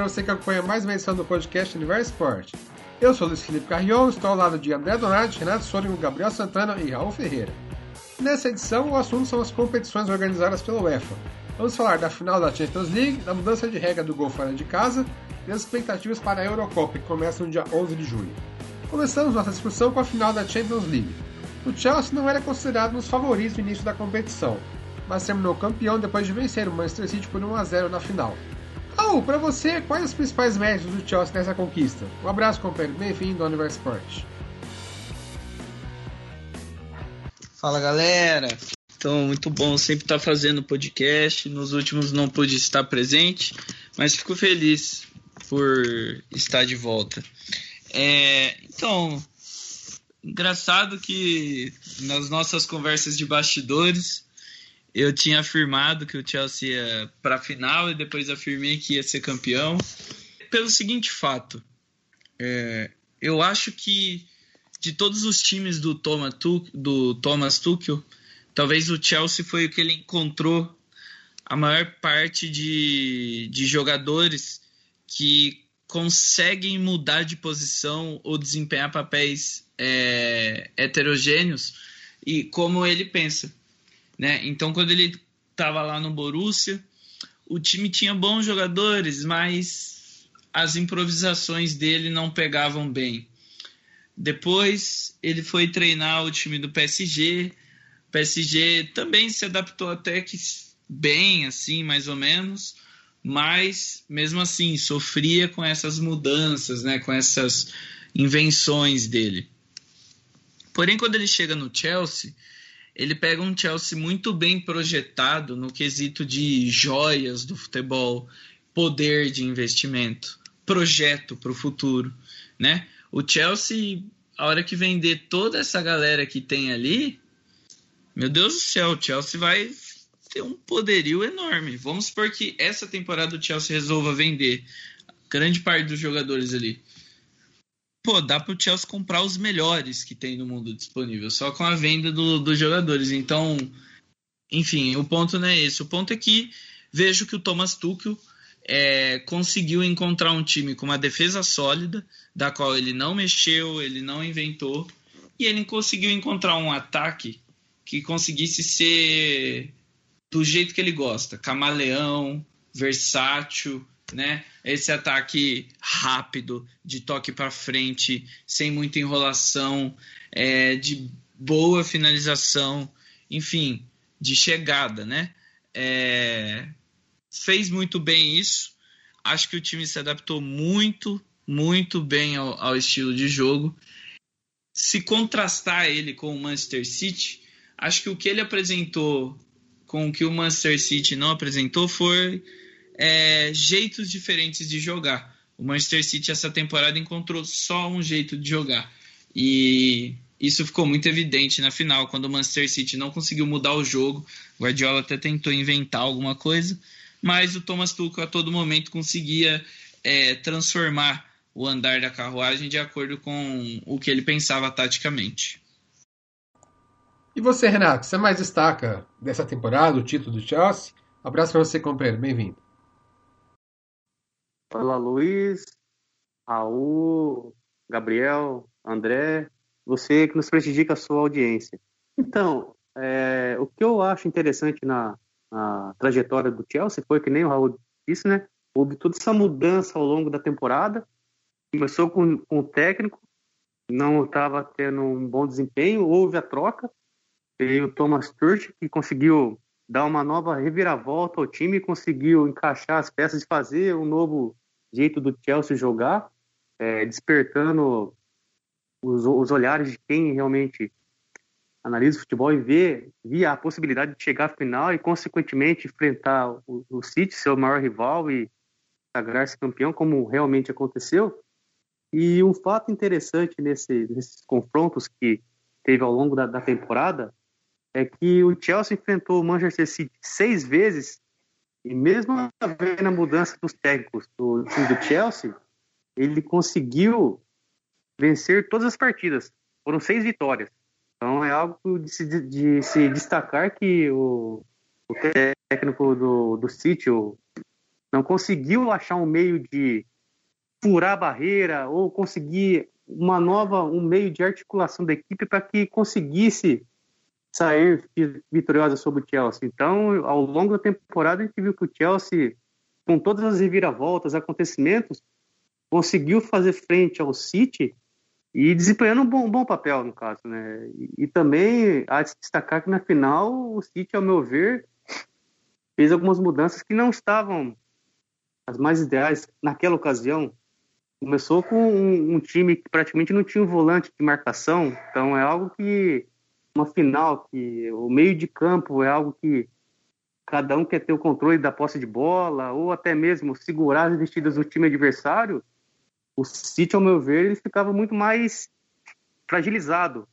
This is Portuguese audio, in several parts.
para você que acompanha mais uma edição do podcast Universo Esporte. Eu sou Luiz Felipe Carrion, estou ao lado de André Donati, Renato Sônico, Gabriel Santana e Raul Ferreira. Nessa edição, o assunto são as competições organizadas pela UEFA. Vamos falar da final da Champions League, da mudança de regra do gol fora de casa e as expectativas para a Eurocopa, que começa no dia 11 de julho. Começamos nossa discussão com a final da Champions League. O Chelsea não era considerado um dos favoritos no início da competição, mas terminou campeão depois de vencer o Manchester City por 1 a 0 na final. Raul, para você, quais os principais méritos do Chelsea nessa conquista? Um abraço, companheiro. Bem-vindo ao Universo Sport. Fala, galera. Então, muito bom sempre estar fazendo podcast. Nos últimos não pude estar presente, mas fico feliz por estar de volta. É, então, engraçado que nas nossas conversas de bastidores eu tinha afirmado que o Chelsea ia para a final e depois afirmei que ia ser campeão. Pelo seguinte fato, é, eu acho que de todos os times do Thomas, do Thomas Tuchel, talvez o Chelsea foi o que ele encontrou a maior parte de, de jogadores que conseguem mudar de posição ou desempenhar papéis é, heterogêneos e como ele pensa. Né? Então, quando ele estava lá no Borussia, o time tinha bons jogadores, mas as improvisações dele não pegavam bem. Depois ele foi treinar o time do PSG. O PSG também se adaptou até que bem, assim, mais ou menos, mas mesmo assim sofria com essas mudanças, né, com essas invenções dele. Porém, quando ele chega no Chelsea, ele pega um Chelsea muito bem projetado no quesito de joias do futebol, poder de investimento, projeto para o futuro, né? O Chelsea, a hora que vender toda essa galera que tem ali, meu Deus do céu, o Chelsea vai ter um poderio enorme. Vamos supor que essa temporada o Chelsea resolva vender grande parte dos jogadores ali pô, dá para o Chelsea comprar os melhores que tem no mundo disponível, só com a venda do, dos jogadores. Então, enfim, o ponto não é esse. O ponto é que vejo que o Thomas Tuchel é, conseguiu encontrar um time com uma defesa sólida, da qual ele não mexeu, ele não inventou, e ele conseguiu encontrar um ataque que conseguisse ser do jeito que ele gosta, camaleão, versátil, né? Esse ataque rápido, de toque para frente, sem muita enrolação, é, de boa finalização, enfim, de chegada, né? É, fez muito bem isso. Acho que o time se adaptou muito, muito bem ao, ao estilo de jogo. Se contrastar ele com o Manchester City, acho que o que ele apresentou com o que o Manchester City não apresentou foi é, jeitos diferentes de jogar. O Manchester City essa temporada encontrou só um jeito de jogar. E isso ficou muito evidente na final, quando o Manchester City não conseguiu mudar o jogo. O Guardiola até tentou inventar alguma coisa, mas o Thomas Tuchel a todo momento conseguia é, transformar o andar da carruagem de acordo com o que ele pensava taticamente. E você, Renato, você mais destaca dessa temporada, o título do Chelsea? Abraço para você, companheiro. Bem-vindo. Olá, Luiz, Raul, Gabriel, André, você que nos prestigia a sua audiência. Então, é, o que eu acho interessante na, na, trajetória do Chelsea foi que nem o Raul disse, né? Houve toda essa mudança ao longo da temporada. Começou com, com o técnico, não estava tendo um bom desempenho, houve a troca. Veio o Thomas Tuchel, que conseguiu dar uma nova reviravolta ao time, conseguiu encaixar as peças e fazer um novo jeito do Chelsea jogar, é, despertando os, os, olhares de quem realmente analisa o futebol e vê a possibilidade de chegar à final e, consequentemente, enfrentar o, o City, seu maior rival, e sagrar-se campeão, como realmente aconteceu. E um fato interessante nesse, nesses confrontos que teve ao longo da, da temporada é que o Chelsea enfrentou o Manchester City seis vezes e mesmo havendo a mudança dos técnicos do time do Chelsea, ele conseguiu vencer todas as partidas. Foram seis vitórias. Então é algo de se, de se destacar que o, o técnico do, do City, o não conseguiu achar um meio de furar a barreira ou conseguir uma nova, um meio de articulação da equipe para que conseguisse sair vitoriosa sobre o Chelsea. Então, ao longo da temporada, a gente viu que o Chelsea, com todas as reviravoltas, acontecimentos, conseguiu fazer frente ao City e desempenhando um bom, um bom papel, no caso. Né? E, e também há de destacar que na final, o City, ao meu ver, fez algumas mudanças que não estavam as mais ideais naquela ocasião. Começou com um, um, time que praticamente não tinha um volante de marcação, então é algo que uma final que o meio de campo é algo que cada um quer ter o controle da posse de bola ou até mesmo segurar as vestidas do time adversário. O City, ao meu ver, ele ficava muito mais fragilizado.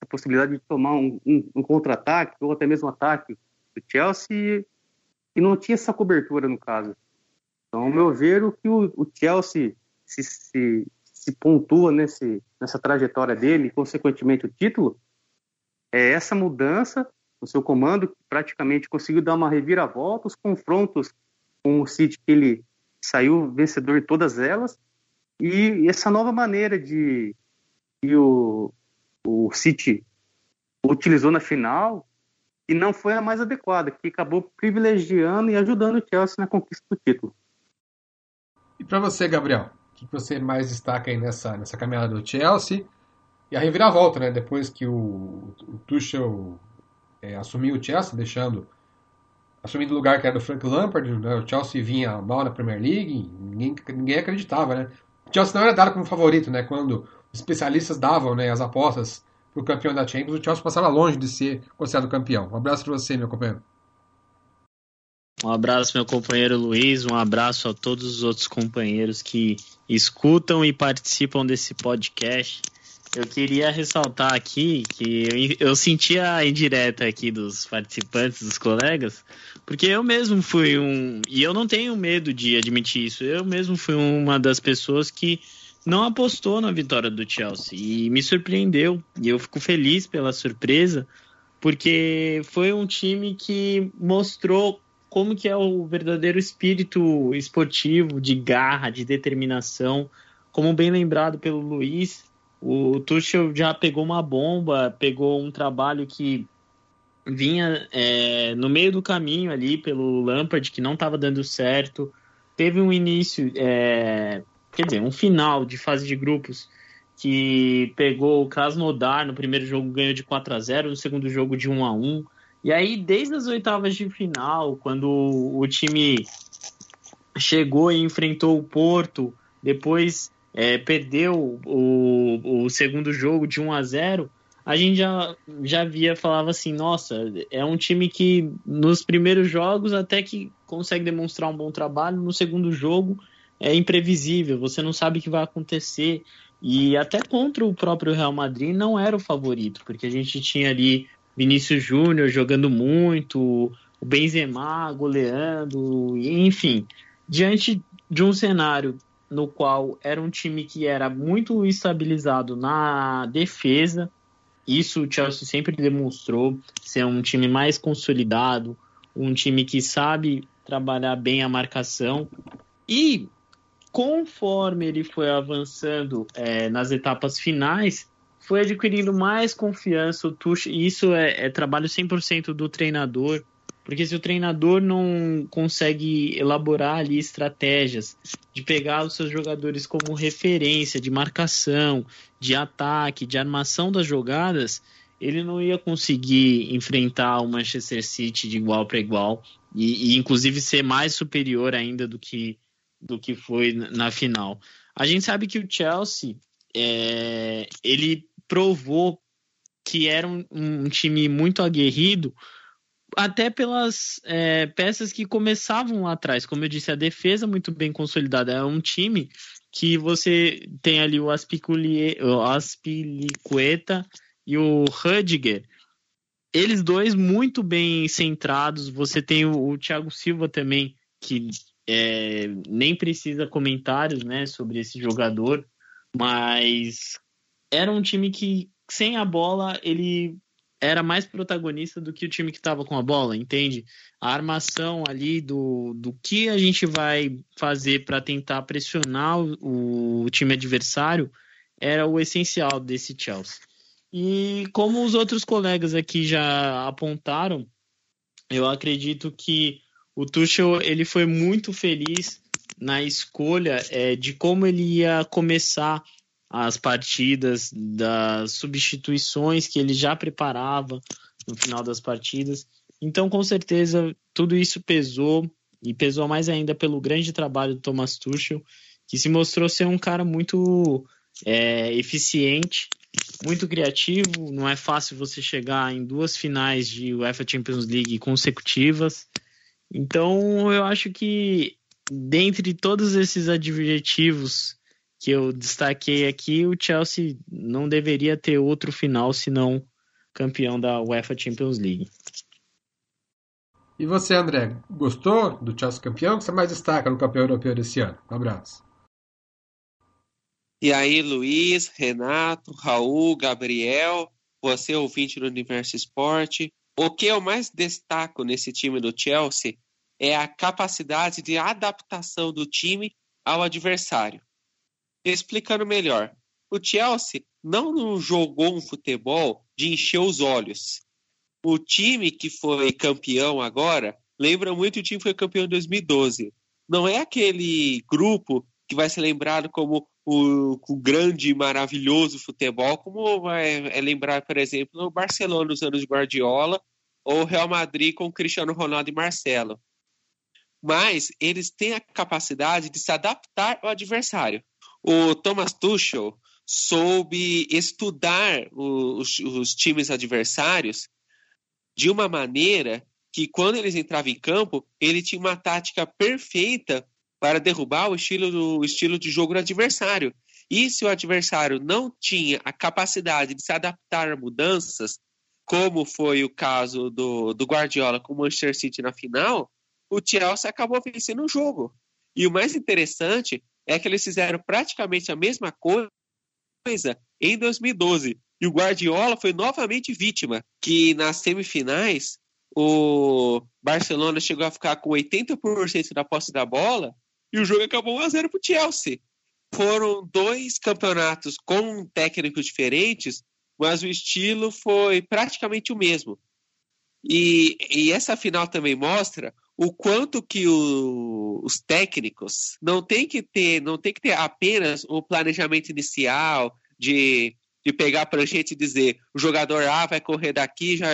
A possibilidade de tomar um, um, um contra-ataque ou até mesmo um ataque do Chelsea e não tinha essa cobertura no caso. Então, ao meu ver, o que o, o Chelsea se, se, se, pontua nesse, nessa trajetória dele, e consequentemente o título, é essa mudança no seu comando, que praticamente conseguiu dar uma reviravolta, os confrontos com o City, que ele saiu vencedor em todas elas, e essa nova maneira de que o, o City utilizou na final, e não foi a mais adequada, que acabou privilegiando e ajudando o Chelsea na conquista do título. E para você, Gabriel, o que você mais destaca aí nessa, nessa caminhada do Chelsea? E a reviravolta, né? Depois que o, o Tuchel é, assumiu o Chelsea, deixando assumindo o lugar que era do Frank Lampard, né? o Chelsea vinha mal na Premier League, ninguém, ninguém acreditava, né? O Chelsea não era dado como favorito, né? Quando os especialistas davam né, as apostas para o campeão da Champions, o Chelsea passava longe de ser considerado campeão. Um abraço para você, meu companheiro. Um abraço, meu companheiro Luiz. Um abraço a todos os outros companheiros que escutam e participam desse podcast. Eu queria ressaltar aqui que eu, eu senti a indireta aqui dos participantes, dos colegas, porque eu mesmo fui um. E eu não tenho medo de admitir isso. Eu mesmo fui uma das pessoas que não apostou na vitória do Chelsea. E me surpreendeu. E eu fico feliz pela surpresa, porque foi um time que mostrou como que é o verdadeiro espírito esportivo, de garra, de determinação. Como bem lembrado pelo Luiz, o Tuchel já pegou uma bomba, pegou um trabalho que vinha é, no meio do caminho ali pelo Lampard, que não estava dando certo. Teve um início, é, quer dizer, um final de fase de grupos que pegou o Krasnodar no primeiro jogo, ganhou de 4 a 0 no segundo jogo de 1 a 1 e aí, desde as oitavas de final, quando o time chegou e enfrentou o Porto, depois é, perdeu o, o segundo jogo de 1 a 0 a gente já, já via, falava assim, nossa, é um time que nos primeiros jogos até que consegue demonstrar um bom trabalho, no segundo jogo é imprevisível, você não sabe o que vai acontecer. E até contra o próprio Real Madrid não era o favorito, porque a gente tinha ali Vinícius Júnior jogando muito, o Benzema goleando, enfim, diante de um cenário no qual era um time que era muito estabilizado na defesa, isso o Chelsea sempre demonstrou ser um time mais consolidado, um time que sabe trabalhar bem a marcação. E conforme ele foi avançando é, nas etapas finais, foi adquirindo mais confiança. O Tuchel, isso é, é trabalho 100% do treinador, porque se o treinador não consegue elaborar ali estratégias de pegar os seus jogadores como referência de marcação, de ataque, de armação das jogadas, ele não ia conseguir enfrentar o Manchester City de igual para igual e, e, inclusive ser mais superior ainda do que do que foi na final. A gente sabe que o Chelsea é, ele provou que era um, um time muito aguerrido, até pelas é, peças que começavam lá atrás. Como eu disse, a defesa muito bem consolidada. É um time que você tem ali o, Aspilicueta e o Rudiger. Eles dois muito bem centrados. Você tem o, o Thiago Silva também, que é, nem precisa comentários né, sobre esse jogador, mas era um time que, sem a bola, ele era mais protagonista do que o time que estava com a bola, entende? A armação ali do, do que a gente vai fazer para tentar pressionar o, o, time adversário era o essencial desse Chelsea. E como os outros colegas aqui já apontaram, eu acredito que o Tuchel ele foi muito feliz na escolha é, de como ele ia começar as partidas, das substituições que ele já preparava no final das partidas. Então, com certeza, tudo isso pesou e pesou mais ainda pelo grande trabalho do Thomas Tuchel, que se mostrou ser um cara muito é, eficiente, muito criativo. Não é fácil você chegar em duas finais de UEFA Champions League consecutivas. Então, eu acho que dentre todos esses adjetivos que eu destaquei aqui, o Chelsea não deveria ter outro final senão campeão da UEFA Champions League. E você, André, gostou do Chelsea campeão? O que você mais destaca no campeão europeu desse ano? Um abraço. E aí, Luiz, Renato, Raul, Gabriel, você ouvinte do Universo Esporte. O que eu mais destaco nesse time do Chelsea é a capacidade de adaptação do time ao adversário. Explicando melhor, o Chelsea não jogou um futebol de encher os olhos. O time que foi campeão agora lembra muito o time que foi campeão em 2012. Não é aquele grupo que vai ser lembrado como o, o grande e maravilhoso futebol, como é, é lembrar, por exemplo, o Barcelona nos anos de Guardiola ou o Real Madrid com Cristiano Ronaldo e Marcelo. Mas eles têm a capacidade de se adaptar ao adversário o Thomas Tuchel soube estudar os, os times adversários de uma maneira que quando eles entravam em campo, ele tinha uma tática perfeita para derrubar o estilo, do, o estilo de jogo do adversário. E se o adversário não tinha a capacidade de se adaptar a mudanças, como foi o caso do, do Guardiola com o Manchester City na final, o Chelsea acabou vencendo o jogo. E o mais interessante é que eles fizeram praticamente a mesma coisa em 2012. E o Guardiola foi novamente vítima, que nas semifinais o Barcelona chegou a ficar com 80% da posse da bola e o jogo acabou 1x0 para o Chelsea. Foram dois campeonatos com técnicos diferentes, mas o estilo foi praticamente o mesmo. E, e essa final também mostra o quanto que o, os técnicos não tem que ter, não tem que ter apenas o planejamento inicial de, de pegar a prancheta e dizer o jogador A vai correr daqui, já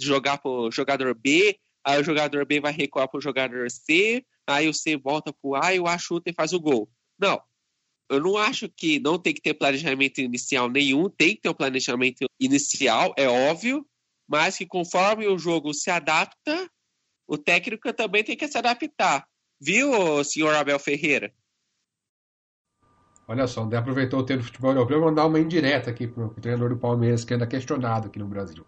jogar para o jogador B, aí o jogador B vai recuar para o jogador C, aí o C volta para o A e o A chuta e faz o gol. Não. Eu não acho que não tem que ter planejamento inicial nenhum, tem que ter um planejamento inicial, é óbvio, mas que conforme o jogo se adapta, o técnico também tem que se adaptar. Viu, senhor Abel Ferreira? Olha só, André aproveitou o tempo do futebol europeu para mandar uma indireta aqui para o treinador do Palmeiras, que anda questionado aqui no Brasil.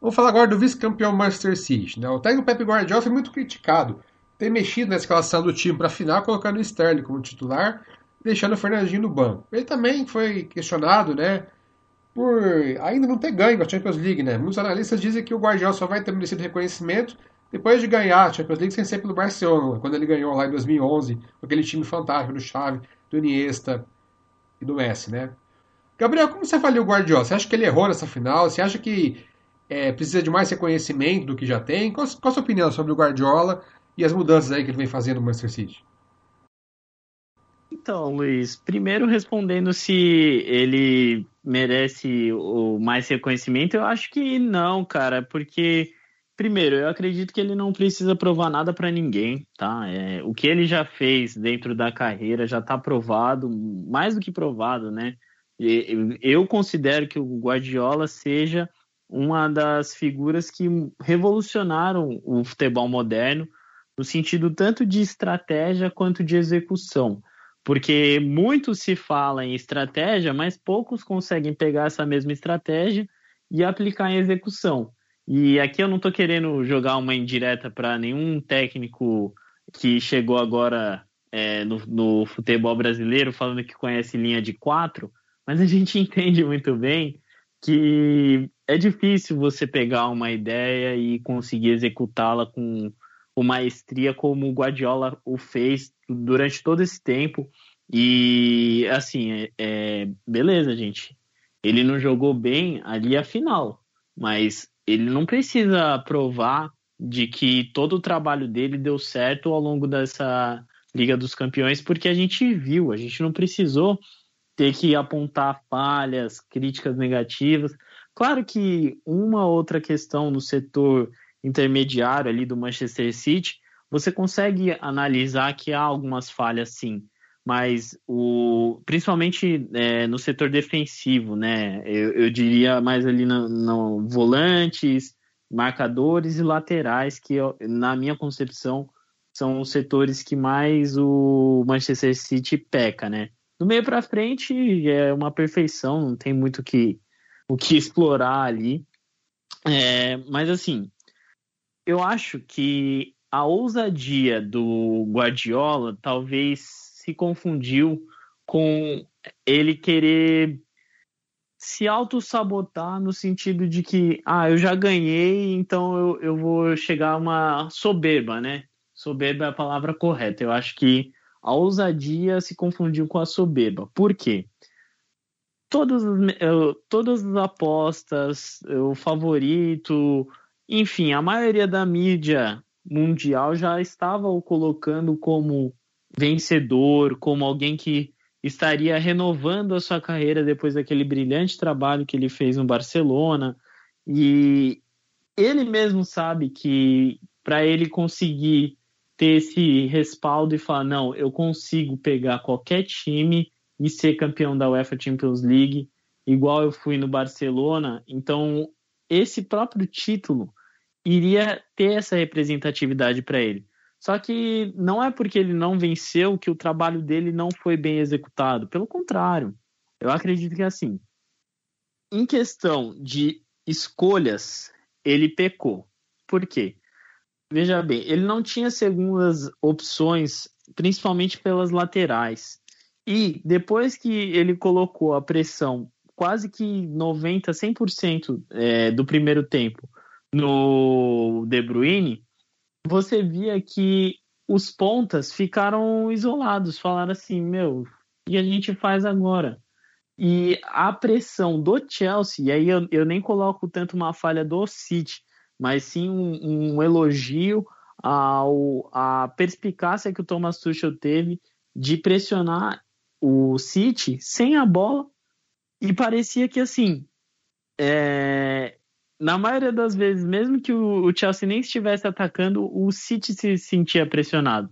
Vamos falar agora do vice-campeão Manchester City. Né? O técnico Pep Guardiola foi muito criticado ter mexido na escalação do time para a final, colocando o Sterling como titular, deixando o Fernandinho no banco. Ele também foi questionado, né, por ainda não ter ganho a Champions League, né? Muitos analistas dizem que o Guardiola só vai ter merecido reconhecimento depois de ganhar a Champions League sem ser pelo Barcelona, quando ele ganhou lá em 2011, com aquele time fantástico do Xavi, do Iniesta e do Messi, né? Gabriel, como você avalia o Guardiola? Você acha que ele errou nessa final? Você acha que é, precisa de mais reconhecimento do que já tem? Qual, qual a sua opinião sobre o Guardiola e as mudanças aí que ele vem fazendo no Manchester City? Então, Luiz, primeiro respondendo se ele merece o mais reconhecimento, eu acho que não, cara, porque Primeiro, eu acredito que ele não precisa provar nada para ninguém, tá? É, o que ele já fez dentro da carreira já está provado, mais do que provado, né? Eu considero que o Guardiola seja uma das figuras que revolucionaram o futebol moderno no sentido tanto de estratégia quanto de execução. Porque muito se fala em estratégia, mas poucos conseguem pegar essa mesma estratégia e aplicar em execução. E aqui eu não estou querendo jogar uma indireta para nenhum técnico que chegou agora é, no, no, futebol brasileiro falando que conhece linha de quatro, mas a gente entende muito bem que é difícil você pegar uma ideia e conseguir executá-la com, com maestria como o Guardiola o fez durante todo esse tempo. E assim, é, é, beleza, gente. Ele não jogou bem ali a final, mas ele não precisa provar de que todo o trabalho dele deu certo ao longo dessa Liga dos Campeões, porque a gente viu, a gente não precisou ter que apontar falhas, críticas negativas. Claro que uma outra questão no setor intermediário ali do Manchester City, você consegue analisar que há algumas falhas sim, mas o, principalmente é, no setor defensivo, né? Eu, eu diria mais ali no, no, volantes, marcadores e laterais, que na minha concepção são os setores que mais o Manchester City peca, né? Do meio para frente é uma perfeição, não tem muito que, o que explorar ali. É, mas assim, eu acho que a ousadia do Guardiola talvez se confundiu com ele querer se auto-sabotar no sentido de que, ah, eu já ganhei, então eu, eu vou chegar a uma soberba, né? Soberba é a palavra correta. Eu acho que a ousadia se confundiu com a soberba. Por quê? Todas, todas as apostas, o favorito, enfim, a maioria da mídia mundial já estava o colocando como vencedor, como alguém que estaria renovando a sua carreira depois daquele brilhante trabalho que ele fez no Barcelona. E ele mesmo sabe que para ele conseguir ter esse respaldo e falar: não, eu consigo pegar qualquer time e ser campeão da UEFA Champions League, igual eu fui no Barcelona. Então, esse próprio título iria ter essa representatividade para ele. Só que não é porque ele não venceu que o trabalho dele não foi bem executado. Pelo contrário, eu acredito que assim, em questão de escolhas, ele pecou. Por quê? Veja bem, ele não tinha segundas opções, principalmente pelas laterais. E depois que ele colocou a pressão quase que 90, 100% é, do primeiro tempo no De Bruyne, você via que os pontas ficaram isolados, falaram assim, meu, e a gente faz agora? E a pressão do Chelsea, e aí eu, eu nem coloco tanto uma falha do City, mas sim um, um elogio ao, à perspicácia que o Thomas Tuchel teve de pressionar o City sem a bola e parecia que assim é, na maioria das vezes, mesmo que o, Chelsea nem estivesse atacando, o City se sentia pressionado.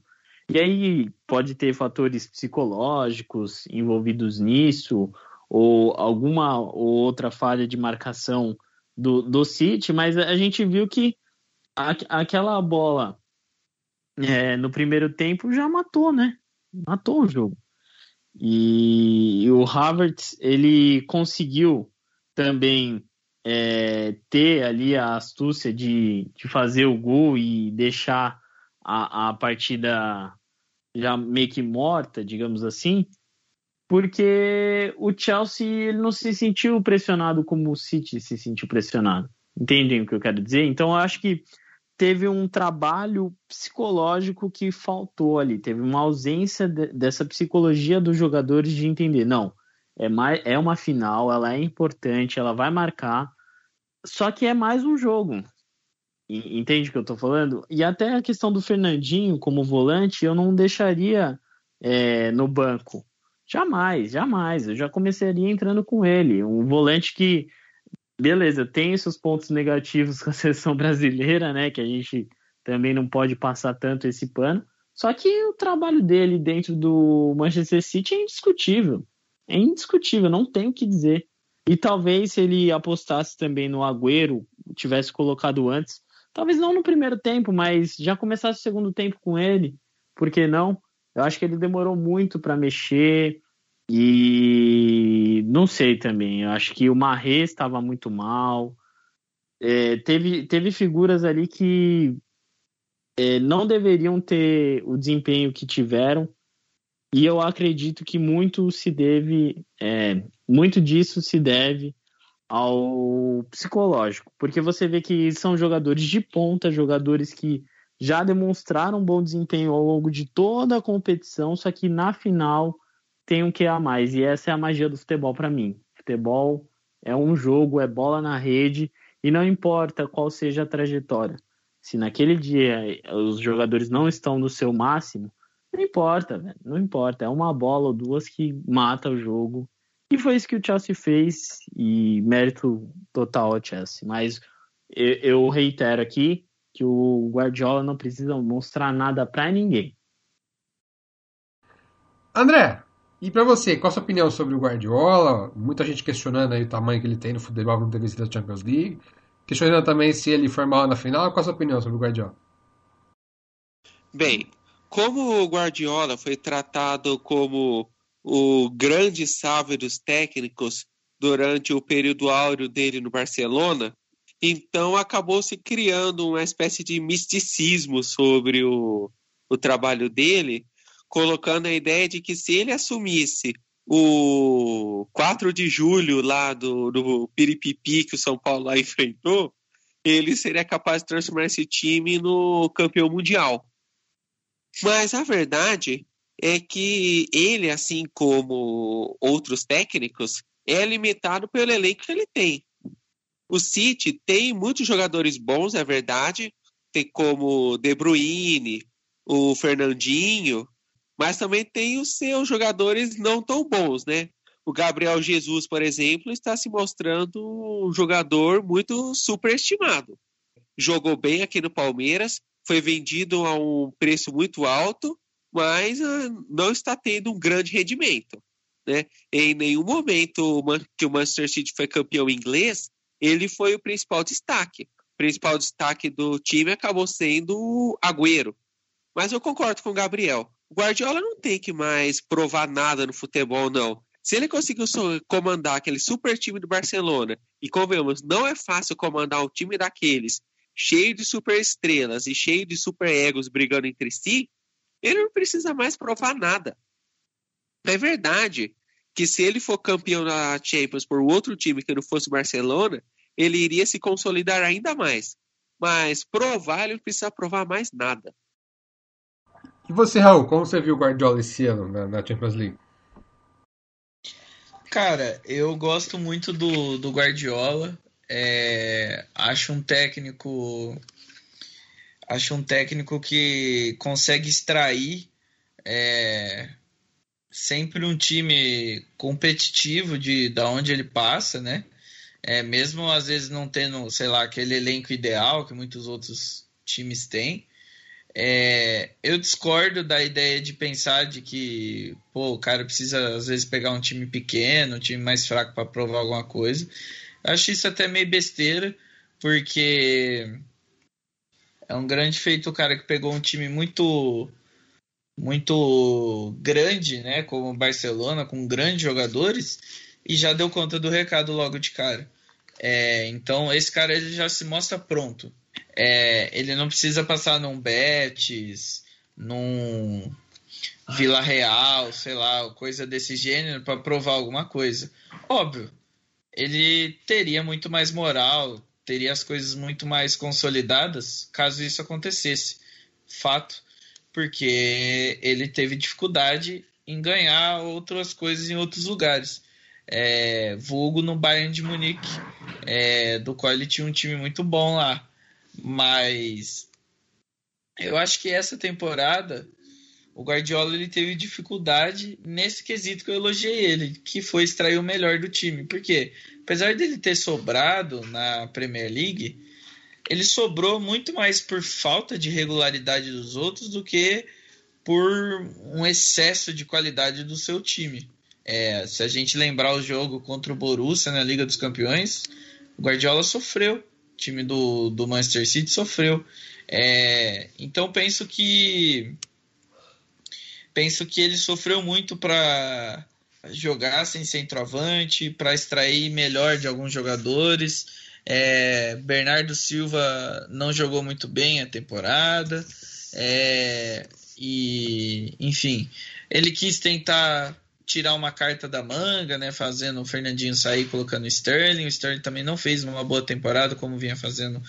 E aí pode ter fatores psicológicos envolvidos nisso, ou alguma ou outra falha de marcação do, do City, mas a gente viu que a, aquela bola é, no primeiro tempo já matou, né? Matou o jogo. E, e o Havertz, ele conseguiu também é, ter ali a astúcia de, de fazer o gol e deixar a, a partida já meio que morta, digamos assim, porque o Chelsea não se sentiu pressionado como o City se sentiu pressionado. Entendem o que eu quero dizer? Então eu acho que teve um trabalho psicológico que faltou ali, teve uma ausência de, dessa psicologia dos jogadores de entender, não, é, mais, é uma final, ela é importante, ela vai marcar, só que é mais um jogo. Entende o que eu tô falando? E até a questão do Fernandinho como volante, eu não deixaria é, no banco. Jamais, jamais. Eu já começaria entrando com ele. Um volante que, beleza, tem seus pontos negativos com a seleção brasileira, né? Que a gente também não pode passar tanto esse pano. Só que o trabalho dele dentro do Manchester City é indiscutível. É indiscutível, não tem o que dizer. E talvez se ele apostasse também no Agüero, tivesse colocado antes, talvez não no primeiro tempo, mas já começasse o segundo tempo com ele, por que não? Eu acho que ele demorou muito para mexer e não sei também. Eu acho que o Marré estava muito mal. É, teve, teve figuras ali que é, não deveriam ter o desempenho que tiveram e eu acredito que muito se deve, é, muito disso se deve ao psicológico, porque você vê que são jogadores de ponta, jogadores que já demonstraram bom desempenho ao longo de toda a competição, só que na final tem um que a mais, e essa é a magia do futebol para mim. Futebol é um jogo, é bola na rede, e não importa qual seja a trajetória. Se naquele dia os jogadores não estão no seu máximo, não importa, velho, não importa. É uma bola ou duas que mata o jogo. E foi isso que o Chelsea fez, e mérito total ao Chelsea. Mas eu, eu reitero aqui, que o Guardiola não precisa mostrar nada para ninguém. André, e para você, qual a sua opinião sobre o Guardiola? Muita gente questionando aí o tamanho que ele tem no futebol não ter vencido a Champions League. Questionando também se ele for mal na final. Qual a sua opinião sobre o Guardiola? Bem, como o Guardiola foi tratado como o grande sábio dos técnicos durante o período áureo dele no Barcelona, então acabou se criando uma espécie de misticismo sobre o, o trabalho dele, colocando a ideia de que se ele assumisse o 4 de julho lá do, do Piripipi que o São Paulo lá enfrentou, ele seria capaz de transformar esse time no campeão mundial. Mas a verdade é que ele, assim como outros técnicos, é limitado pelo elenco que ele tem. O City tem muitos jogadores bons, é verdade. Tem como De Bruyne, o Fernandinho, mas também tem os seus jogadores não tão bons, né? O Gabriel Jesus, por exemplo, está se mostrando um jogador muito superestimado. Jogou bem aqui no Palmeiras, foi vendido a um preço muito alto, mas uh, não está tendo um grande rendimento. Né? Em nenhum momento que o Manchester City foi campeão inglês, ele foi o principal destaque. O principal destaque do time acabou sendo o Agüero. Mas eu concordo com o Gabriel. O Guardiola não tem que mais provar nada no futebol, não. Se ele conseguiu comandar aquele super time do Barcelona, e convenhamos, não é fácil comandar um time daqueles, cheio de super estrelas e cheio de super egos brigando entre si, ele não precisa mais provar nada. É verdade que se ele for campeão da Champions por outro time que não fosse o Barcelona, ele iria se consolidar ainda mais. Mas provar, ele não precisa provar mais nada. E você, Raul, como você viu o Guardiola esse ano na, na Champions League? Cara, eu gosto muito do, do Guardiola. É, acho um técnico. Acho um técnico que consegue extrair é, sempre um time competitivo de da onde ele passa, né? É, mesmo às vezes não tendo, sei lá, aquele elenco ideal que muitos outros times têm. É, eu discordo da ideia de pensar de que pô, o cara precisa às vezes pegar um time pequeno, um time mais fraco para provar alguma coisa. Acho isso até meio besteira, porque é um grande feito o cara que pegou um time muito muito grande, né, como o Barcelona, com grandes jogadores, e já deu conta do recado logo de cara. É, então esse cara ele já se mostra pronto. É, ele não precisa passar num Betis, num Vila Real, sei lá, coisa desse gênero para provar alguma coisa. Óbvio, ele teria muito mais moral, teria as coisas muito mais consolidadas caso isso acontecesse. Fato porque ele teve dificuldade em ganhar outras coisas em outros lugares. É, vulgo no Bayern de Munique, é, do qual ele tinha um time muito bom lá. Mas eu acho que essa temporada o Guardiola ele teve dificuldade nesse quesito que eu elogiei ele, que foi extrair o melhor do time. Porque apesar dele ter sobrado na Premier League, ele sobrou muito mais por falta de regularidade dos outros do que por um excesso de qualidade do seu time. É, se a gente lembrar o jogo contra o Borussia na Liga dos Campeões, o Guardiola sofreu, o time do, do Manchester City sofreu. É, então penso que penso que ele sofreu muito para jogar sem centroavante, para extrair melhor de alguns jogadores. É, Bernardo Silva não jogou muito bem a temporada. É, e, enfim, ele quis tentar tirar uma carta da manga, né? Fazendo o Fernandinho sair, colocando o Sterling. O Sterling também não fez uma boa temporada como vinha fazendo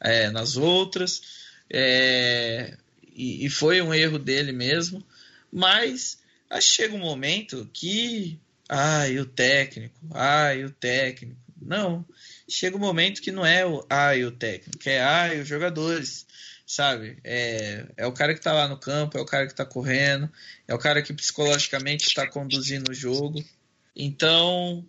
é, nas outras. É, e, e, foi um erro dele mesmo. Mas chega um momento que. Ai, o técnico, ai, o técnico. Não. Chega um momento que não é o ai, o técnico, é ai, os jogadores sabe? É, é o cara que está lá no campo, é o cara que está correndo, é o cara que psicologicamente está conduzindo o jogo. Então,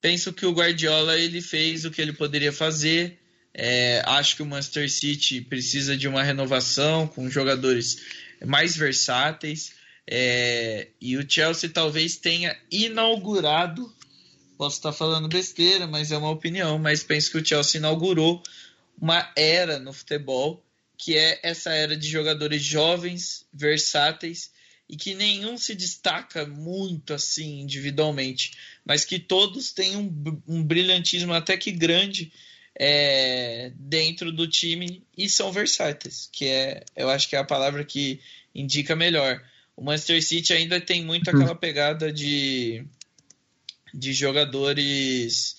penso que o Guardiola ele fez o que ele poderia fazer. É, acho que o Manchester City precisa de uma renovação com jogadores mais versáteis. É, e o Chelsea talvez tenha inaugurado. Posso estar falando besteira, mas é uma opinião. Mas penso que o Chelsea inaugurou uma era no futebol que é essa era de jogadores jovens, versáteis e que nenhum se destaca muito assim individualmente, mas que todos têm um, um brilhantismo até que grande é, dentro do time e são versáteis, que é, eu acho que é a palavra que indica melhor. O Manchester City ainda tem muito uhum. aquela pegada de, de jogadores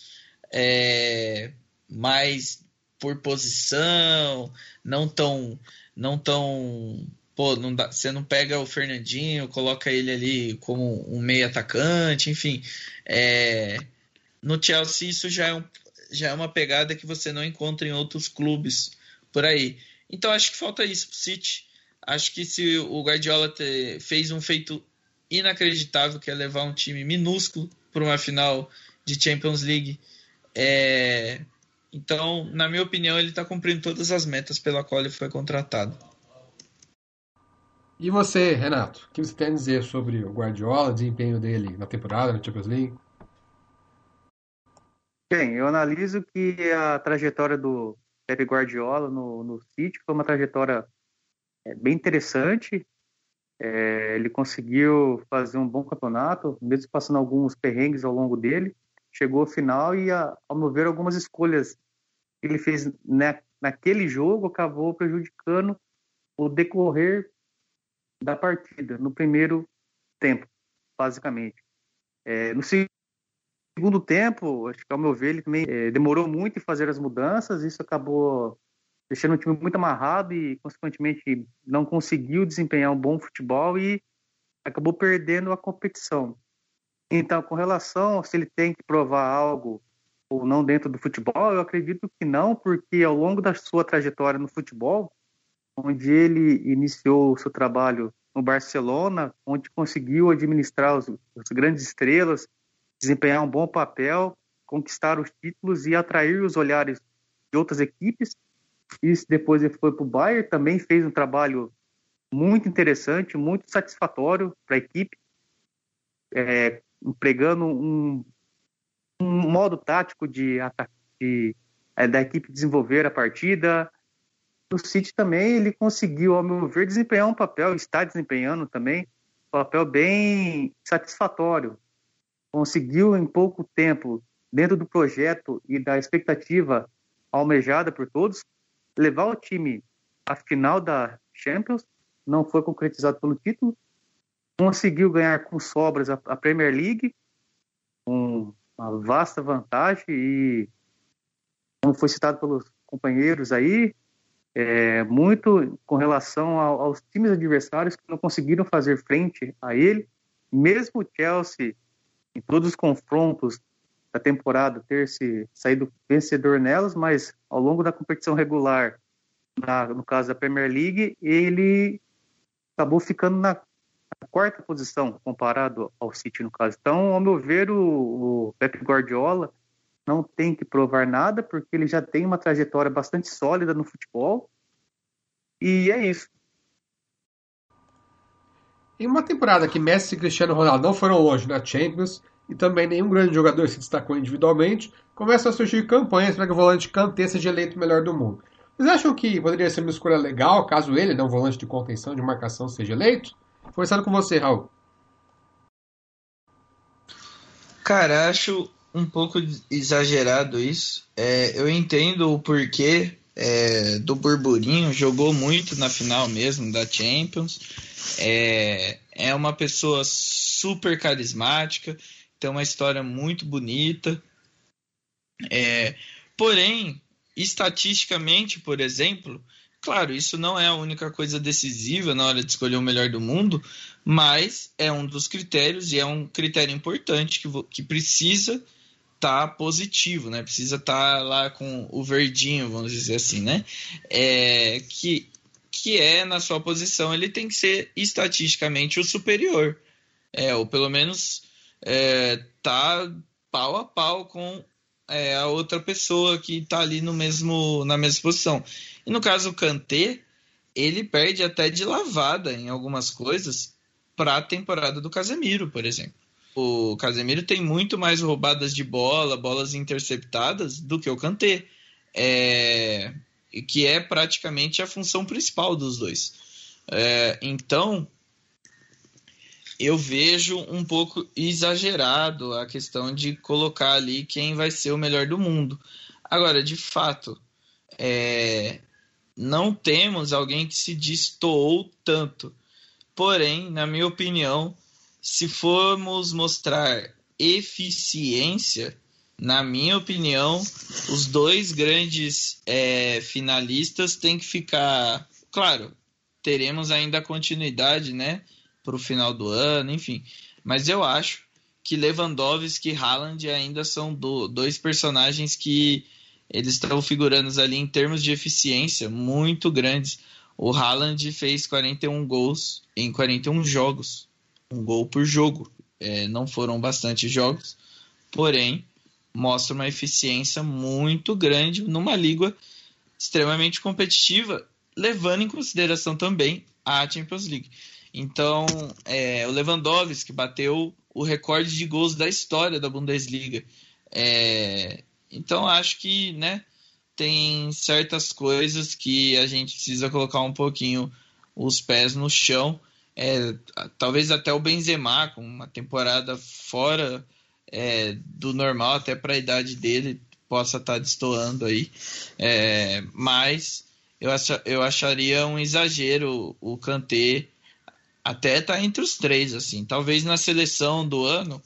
é, mais por posição, não tão não tão pô, não dá, você não pega o Fernandinho, coloca ele ali como um meio atacante, enfim. É, no Chelsea isso já é, um, já é uma pegada que você não encontra em outros clubes por aí. Então acho que falta isso pro City. Acho que se o Guardiola te, fez um feito inacreditável, que é levar um time minúsculo para uma final de Champions League, é, então, na minha opinião, ele está cumprindo todas as metas pela qual ele foi contratado. E você, Renato, o que você tem a dizer sobre o Guardiola, o desempenho dele na temporada, na Champions League? Bem, eu analiso que a trajetória do Pep Guardiola no, no City foi uma trajetória é, bem interessante. É, ele conseguiu fazer um bom campeonato, mesmo passando alguns perrengues ao longo dele chegou ao final e, a, ao meu ver, algumas escolhas que ele fez né, naquele jogo acabou prejudicando o decorrer da partida, no primeiro tempo, basicamente. É, no segundo tempo, acho que ao meu ver, ele também é, demorou muito em fazer as mudanças, isso acabou deixando o time muito amarrado e, consequentemente, não conseguiu desempenhar um bom futebol e acabou perdendo a competição. Então, com relação se ele tem que provar algo ou não dentro do futebol, eu acredito que não, porque ao longo da sua trajetória no futebol, onde ele iniciou o seu trabalho no Barcelona, onde conseguiu administrar os, as grandes estrelas, desempenhar um bom papel, conquistar os títulos e atrair os olhares de outras equipes. E depois ele foi para o Bayern, também fez um trabalho muito interessante, muito satisfatório para a equipe. É, empregando um, um modo tático de, é, da equipe desenvolver a partida. O City também ele conseguiu, ao meu ver, desempenhar um papel, está desempenhando também um papel bem satisfatório. Conseguiu em pouco tempo, dentro do projeto e da expectativa almejada por todos, levar o time à final da Champions. Não foi concretizado pelo título, conseguiu ganhar com sobras a, Premier League, com uma vasta vantagem e, como foi citado pelos companheiros aí, é, muito com relação ao, aos times adversários que não conseguiram fazer frente a ele, mesmo o Chelsea, em todos os confrontos da temporada, ter se saído vencedor nelas, mas ao longo da competição regular, na, no caso da Premier League, ele acabou ficando na a quarta posição comparado ao City no caso. Então, ao meu ver, o, o Pep Guardiola não tem que provar nada porque ele já tem uma trajetória bastante sólida no futebol. E é isso. Em uma temporada que Messi e Cristiano Ronaldo não foram longe na Champions e também nenhum grande jogador se destacou individualmente, começam a surgir campanhas para que o volante Kanté seja eleito melhor do mundo. Vocês acham que poderia ser uma escolha legal caso ele, não volante de contenção, de marcação, seja eleito? Começando com você, Raul. Cara, acho um pouco exagerado isso. É, eu entendo o porquê é, do burburinho, jogou muito na final mesmo da Champions. É, é uma pessoa super carismática, tem uma história muito bonita. É, porém, estatisticamente, por exemplo, claro, isso não é a única coisa decisiva na hora de escolher o melhor do mundo, mas é um dos critérios e é um critério importante que, que precisa estar tá positivo, né? Precisa estar tá lá com o verdinho, vamos dizer assim, né? É, que, que é na sua posição, ele tem que ser estatisticamente o superior, é, ou pelo menos é, tá pau a pau com é, a outra pessoa que está ali no mesmo, na mesma posição. E no caso o Kanté, ele perde até de lavada em algumas coisas para a temporada do Casemiro, por exemplo. O Casemiro tem muito mais roubadas de bola, bolas interceptadas do que o Kanté. É, que é praticamente a função principal dos dois. É, então, eu vejo um pouco exagerado a questão de colocar ali quem vai ser o melhor do mundo. Agora, de fato, é, não temos alguém que se destoou tanto. Porém, na minha opinião, se formos mostrar eficiência, na minha opinião, os dois grandes é, finalistas têm que ficar. Claro, teremos ainda continuidade, né? Para o final do ano, enfim. Mas eu acho que Lewandowski e Haaland ainda são do, dois personagens que eles estão figurando ali em termos de eficiência muito grandes. O Haaland fez 41 gols em 41 jogos, um gol por jogo. É, não foram bastante jogos, porém mostra uma eficiência muito grande numa liga extremamente competitiva, levando em consideração também a Champions League. Então, é, o Lewandowski bateu o recorde de gols da história da Bundesliga. É, então, acho que né, tem certas coisas que a gente precisa colocar um pouquinho os pés no chão. É, talvez até o Benzema, com uma temporada fora é, do normal, até para a idade dele, possa estar tá destoando aí. É, mas eu, ach, eu acharia um exagero o Kanté até tá entre os três, assim. Talvez na seleção do ano,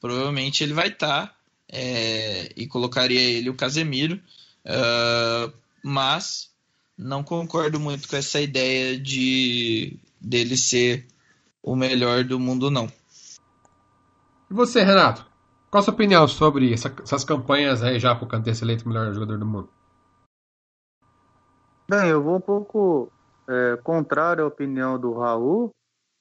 provavelmente ele vai estar. Tá, é, e colocaria ele o Casemiro. Uh, mas não concordo muito com essa ideia de dele ser o melhor do mundo, não. E você, Renato? Qual a sua opinião sobre essa, essas campanhas aí já para o Kanté ser eleito o melhor jogador do mundo? Bem, eu vou um pouco é, contrário à opinião do Raul,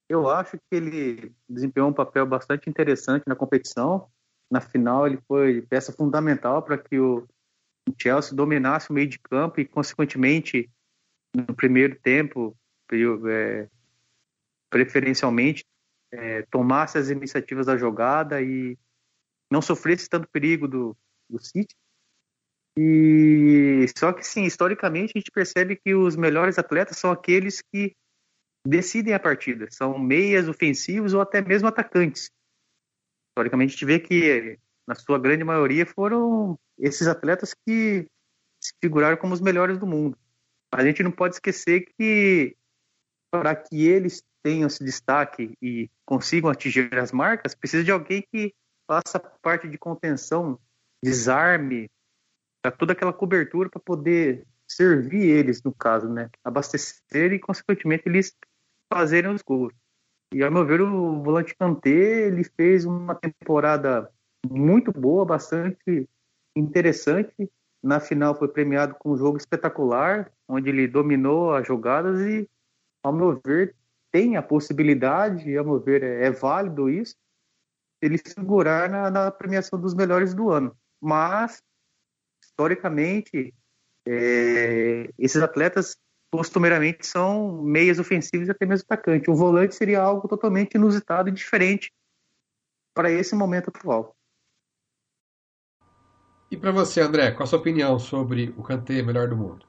eu acho que ele desempenhou um papel bastante interessante na competição. Na final, ele foi peça fundamental para que o Chelsea dominasse o meio de campo e, consequentemente, no primeiro tempo, é, preferencialmente, é, tomasse as iniciativas da jogada e não sofresse tanto perigo do, do City. E só que sim, historicamente a gente percebe que os melhores atletas são aqueles que decidem a partida, são meias ofensivos ou até mesmo atacantes. Historicamente a gente vê que na sua grande maioria foram esses atletas que se figuraram como os melhores do mundo. A gente não pode esquecer que para que eles tenham esse destaque e consigam atingir as marcas, precisa de alguém que faça parte de contenção, desarme, para toda aquela cobertura para poder servir eles, no caso, né? Abastecer e, consequentemente, eles fazerem os gols. E, ao meu ver, o volante Kanté, ele fez uma temporada muito boa, bastante interessante. Na final foi premiado com um jogo espetacular, onde ele dominou as jogadas e, ao meu ver, tem a possibilidade, ao meu ver, é, é válido isso, ele figurar na, na premiação dos melhores do ano. Mas historicamente, é, esses atletas costumeiramente são meias ofensivas e até mesmo atacante. O volante seria algo totalmente inusitado e diferente para esse momento atual. E para você, André, qual a sua opinião sobre o Kanté melhor do mundo?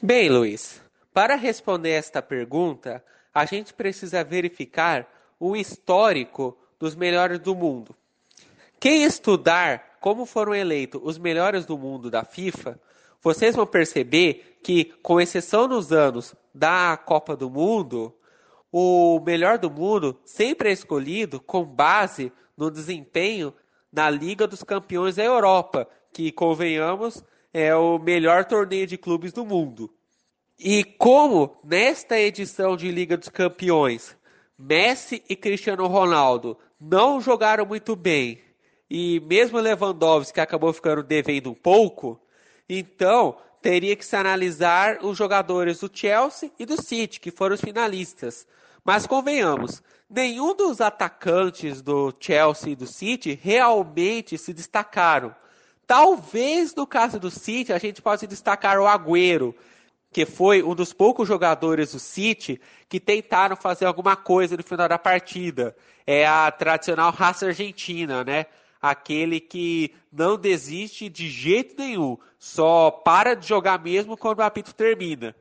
Bem, Luiz, para responder esta pergunta, a gente precisa verificar o histórico dos melhores do mundo. Quem estudar como foram eleitos os melhores do mundo da FIFA, vocês vão perceber que, com exceção nos anos da Copa do Mundo, o melhor do mundo sempre é escolhido com base no desempenho na Liga dos Campeões da Europa, que, convenhamos, é o melhor torneio de clubes do mundo. E como nesta edição de Liga dos Campeões, Messi e Cristiano Ronaldo não jogaram muito bem, e mesmo Lewandowski acabou ficando devendo um pouco, então teria que se analisar os jogadores do Chelsea e do City, que foram os finalistas. Mas convenhamos, nenhum dos atacantes do Chelsea e do City realmente se destacaram. Talvez no caso do City a gente possa destacar o Agüero, que foi um dos poucos jogadores do City que tentaram fazer alguma coisa no final da partida. É a tradicional raça argentina, né? Aquele que não desiste de jeito nenhum, só para de jogar mesmo quando o apito termina.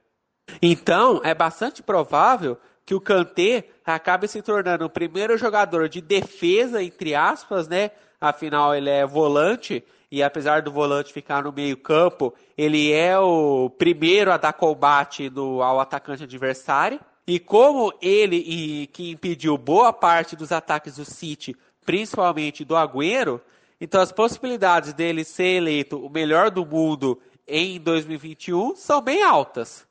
Então, é bastante provável que o Kanté acabe se tornando o primeiro jogador de defesa, entre aspas, né? Afinal, ele é volante e apesar do volante ficar no meio campo, ele é o primeiro a dar combate no, ao atacante adversário. E como ele e que impediu boa parte dos ataques do City, principalmente do Agüero, então as possibilidades dele ser eleito o melhor do mundo em 2021 são bem altas.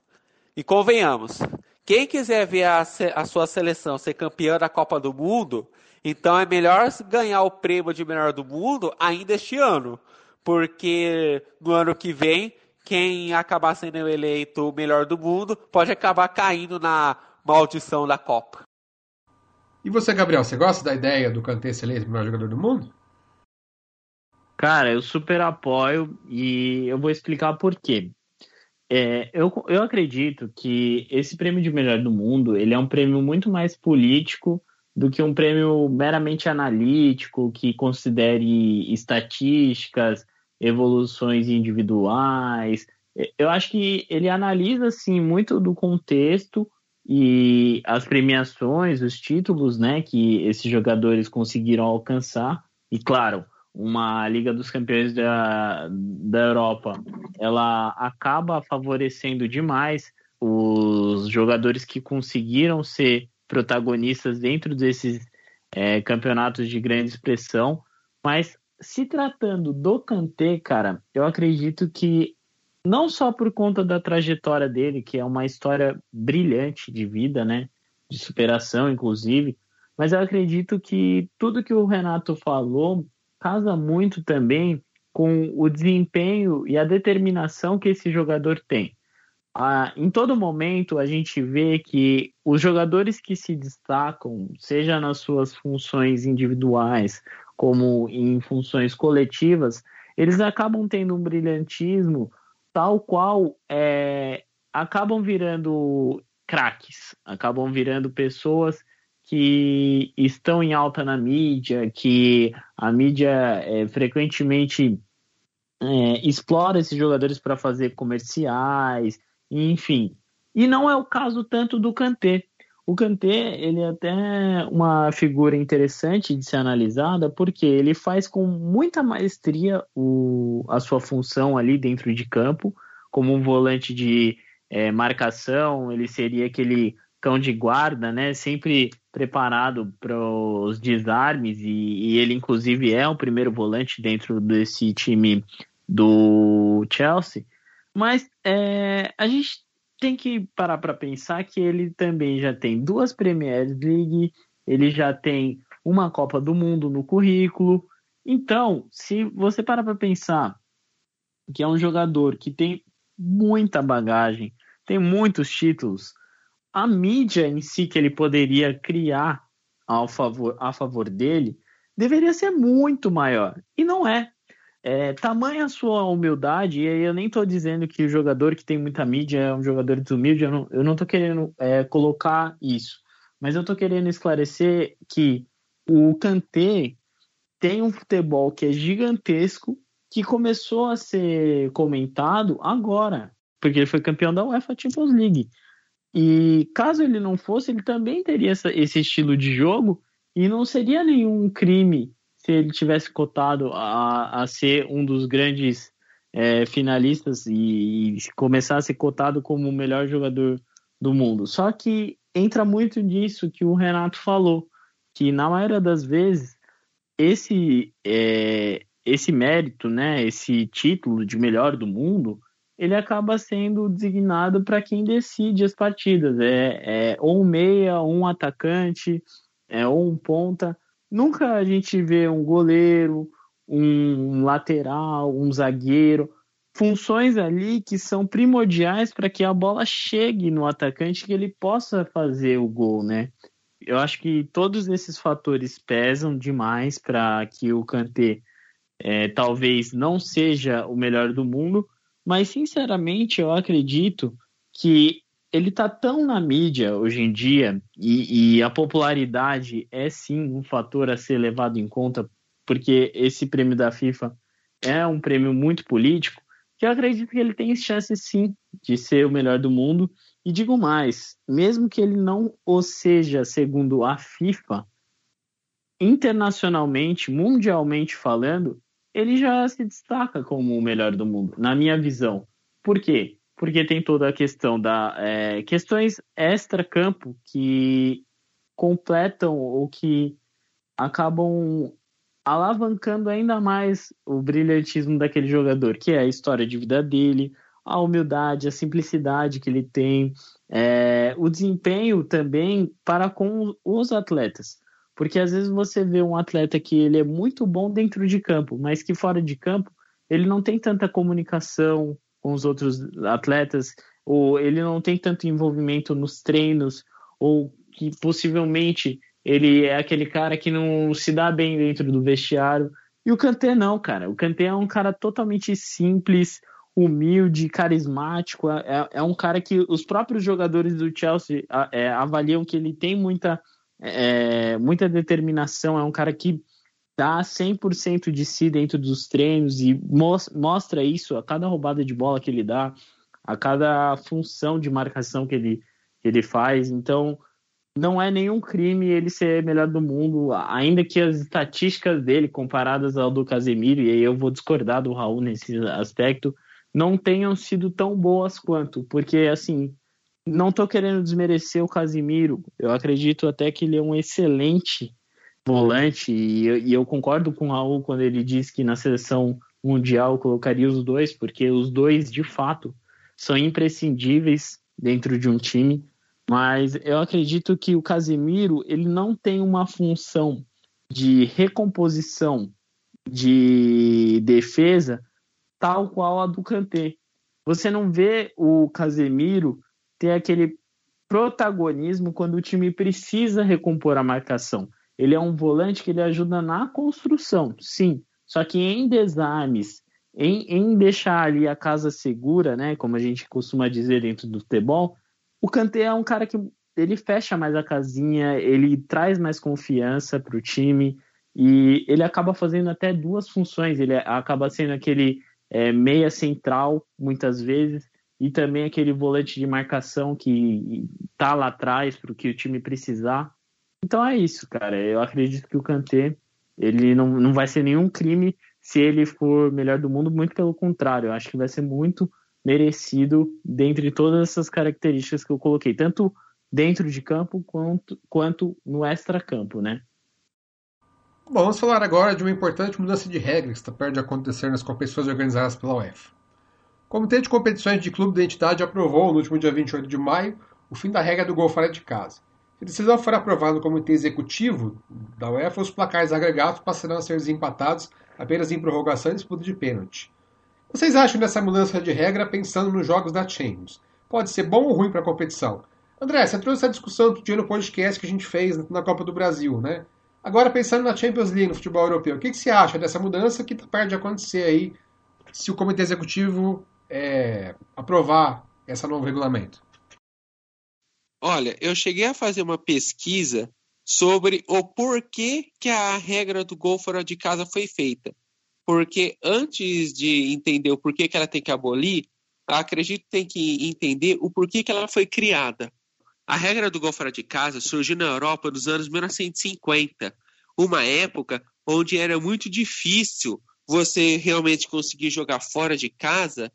E convenhamos, quem quiser ver a, a sua seleção ser campeã da Copa do Mundo, então é melhor ganhar o prêmio de melhor do mundo ainda este ano, porque no ano que vem quem acabar sendo eleito o melhor do mundo pode acabar caindo na maldição da Copa. E você, Gabriel, você gosta da ideia do Kanté ser eleito o melhor jogador do mundo? Cara, eu super apoio e eu vou explicar por quê. É, eu, eu acredito que esse prêmio de melhor do mundo ele é um prêmio muito mais político do que um prêmio meramente analítico que considere estatísticas, evoluções individuais. Eu acho que ele analisa assim muito do contexto e as premiações, os títulos, né, que esses jogadores conseguiram alcançar. E claro, uma Liga dos Campeões da, da Europa, ela acaba favorecendo demais os jogadores que conseguiram ser protagonistas dentro desses é, campeonatos de grande expressão, mas se tratando do Kanté, cara, eu acredito que não só por conta da trajetória dele, que é uma história brilhante de vida, né, de superação, inclusive, mas eu acredito que tudo que o Renato falou casa muito também com o desempenho e a determinação que esse jogador tem. Ah, em todo momento a gente vê que os jogadores que se destacam, seja nas suas funções individuais como em funções coletivas, eles acabam tendo um brilhantismo tal qual é, acabam virando craques, acabam virando pessoas que estão em alta na mídia, que a mídia é, frequentemente é, explora esses jogadores para fazer comerciais, enfim. E não é o caso tanto do Kanté. O Kanté, ele é até uma figura interessante de ser analisada, porque ele faz com muita maestria o, a sua função ali dentro de campo, como um volante de é, marcação, ele seria aquele cão de guarda, né? Sempre preparado para os desarmes e, e, ele inclusive é o primeiro volante dentro desse time do Chelsea. Mas é, a gente tem que parar para pensar que ele também já tem duas Premier League, ele já tem uma Copa do Mundo no currículo. Então, se você parar para pensar que é um jogador que tem muita bagagem, tem muitos títulos, a mídia em si que ele poderia criar ao favor, a favor dele deveria ser muito maior. E não é. É tamanha a sua humildade, e aí eu nem estou dizendo que o jogador que tem muita mídia é um jogador desumilde, eu não, eu não tô querendo é, colocar isso. Mas eu estou querendo esclarecer que o Kanté tem um futebol que é gigantesco, que começou a ser comentado agora, porque ele foi campeão da UEFA Champions League. E caso ele não fosse, ele também teria essa, esse estilo de jogo e não seria nenhum crime se ele tivesse cotado a, a ser um dos grandes é, finalistas e, e começar a ser cotado como o melhor jogador do mundo. Só que entra muito nisso que o Renato falou, que na maioria das vezes esse é, esse mérito, né, esse título de melhor do mundo, ele acaba sendo designado para quem decide as partidas. É, é ou um meia, ou um atacante, é, ou um ponta. Nunca a gente vê um goleiro, um lateral, um zagueiro, funções ali que são primordiais para que a bola chegue no atacante que ele possa fazer o gol, né? Eu acho que todos esses fatores pesam demais para que o Kanté é, talvez não seja o melhor do mundo, mas sinceramente eu acredito que ele está tão na mídia hoje em dia e, e a popularidade é sim um fator a ser levado em conta porque esse prêmio da FIFA é um prêmio muito político, que eu acredito que ele tem chance sim de ser o melhor do mundo. E digo mais, mesmo que ele não o seja segundo a FIFA, internacionalmente, mundialmente falando, ele já se destaca como o melhor do mundo, na minha visão. Por quê? Porque tem toda a questão da é, questões extra-campo que completam ou que acabam alavancando ainda mais o brilhantismo daquele jogador, que é a história de vida dele, a humildade, a simplicidade que ele tem, é, o desempenho também para com os atletas. Porque às vezes você vê um atleta que ele é muito bom dentro de campo, mas que fora de campo ele não tem tanta comunicação com os outros atletas, ou ele não tem tanto envolvimento nos treinos, ou que possivelmente ele é aquele cara que não se dá bem dentro do vestiário. E o Kanté não, cara. O Kanté é um cara totalmente simples, humilde, carismático. É, é um cara que os próprios jogadores do Chelsea é, avaliam que ele tem muita, é, muita determinação. É um cara que dá 100% de si dentro dos treinos e mostra isso a cada roubada de bola que ele dá, a cada função de marcação que ele, que ele faz. Então, não é nenhum crime ele ser melhor do mundo, ainda que as estatísticas dele, comparadas ao do Casemiro, e aí eu vou discordar do Raul nesse aspecto, não tenham sido tão boas quanto, porque assim, não tô querendo desmerecer o Casemiro, eu acredito até que ele é um excelente volante, e eu, e eu concordo com o Raul quando ele diz que na seleção mundial colocaria os dois, porque os dois, de fato, são imprescindíveis dentro de um time mas eu acredito que o Casemiro ele não tem uma função de recomposição de defesa tal qual a do Kanté. Você não vê o Casemiro ter aquele protagonismo quando o time precisa recompor a marcação. Ele é um volante que ele ajuda na construção, sim. Só que em desarmes, em, em deixar ali a casa segura, né, como a gente costuma dizer dentro do futebol, o Kanté é um cara que ele fecha mais a casinha, ele traz mais confiança para o time e ele acaba fazendo até duas funções. Ele acaba sendo aquele é, meia central, muitas vezes, e também aquele volante de marcação que tá lá atrás para o que o time precisar. Então é isso, cara. Eu acredito que o Kanté ele não, não vai ser nenhum crime se ele for melhor do mundo, muito pelo contrário. Eu acho que vai ser muito merecido dentre todas essas características que eu coloquei, tanto dentro de campo quanto, quanto no extra-campo, né? Bom, vamos falar agora de uma importante mudança de regra que está perto de acontecer nas competições organizadas pela UEFA. O Comitê de Competições de Clube de Identidade aprovou, no último dia 28 de maio, o fim da regra do gol fora de casa. Se a decisão for aprovada no Comitê Executivo da UEFA, os placares agregados passarão a ser desempatados apenas em prorrogação e disputa de pênalti. Vocês acham dessa mudança de regra pensando nos jogos da Champions? Pode ser bom ou ruim para a competição? André, você trouxe essa discussão outro dia no podcast que a gente fez na Copa do Brasil, né? Agora, pensando na Champions League, no futebol europeu, o que, que você acha dessa mudança que está perto de acontecer aí se o Comitê Executivo é, aprovar esse novo regulamento? Olha, eu cheguei a fazer uma pesquisa sobre o porquê que a regra do gol fora de casa foi feita porque antes de entender o porquê que ela tem que abolir, acredito que tem que entender o porquê que ela foi criada. A regra do gol fora de casa surgiu na Europa nos anos 1950, uma época onde era muito difícil você realmente conseguir jogar fora de casa,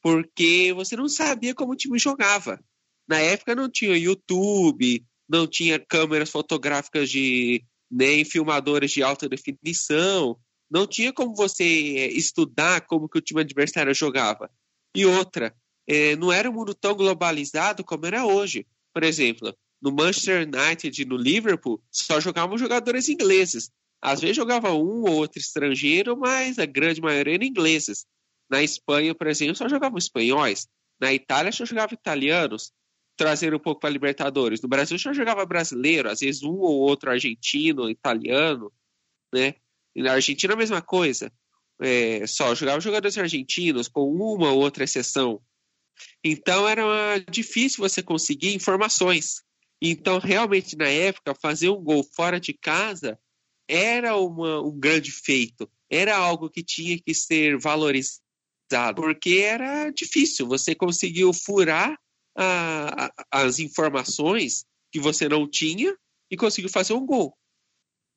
porque você não sabia como o time jogava. Na época não tinha YouTube, não tinha câmeras fotográficas de nem filmadores de alta definição, não tinha como você eh, estudar como que o time adversário jogava. E outra, é, não era um mundo tão globalizado como era hoje. Por exemplo, no Manchester United e no Liverpool, só jogavam jogadores ingleses. Às vezes jogava um ou outro estrangeiro, mas a grande maioria eram ingleses. Na Espanha, por exemplo, só jogavam espanhóis. Na Itália, só jogavam italianos. Trazer um pouco para Libertadores. No Brasil, só jogava brasileiro, às vezes um ou outro argentino, italiano, né? E na Argentina, a mesma coisa. É, só jogava jogadores argentinos, com uma ou outra exceção. Então era difícil você conseguir informações. Então, realmente, na época, fazer um gol fora de casa era uma, um grande feito, era algo que tinha que ser valorizado, porque era difícil, você conseguiu furar a, a, as informações que você não tinha e conseguiu fazer um gol.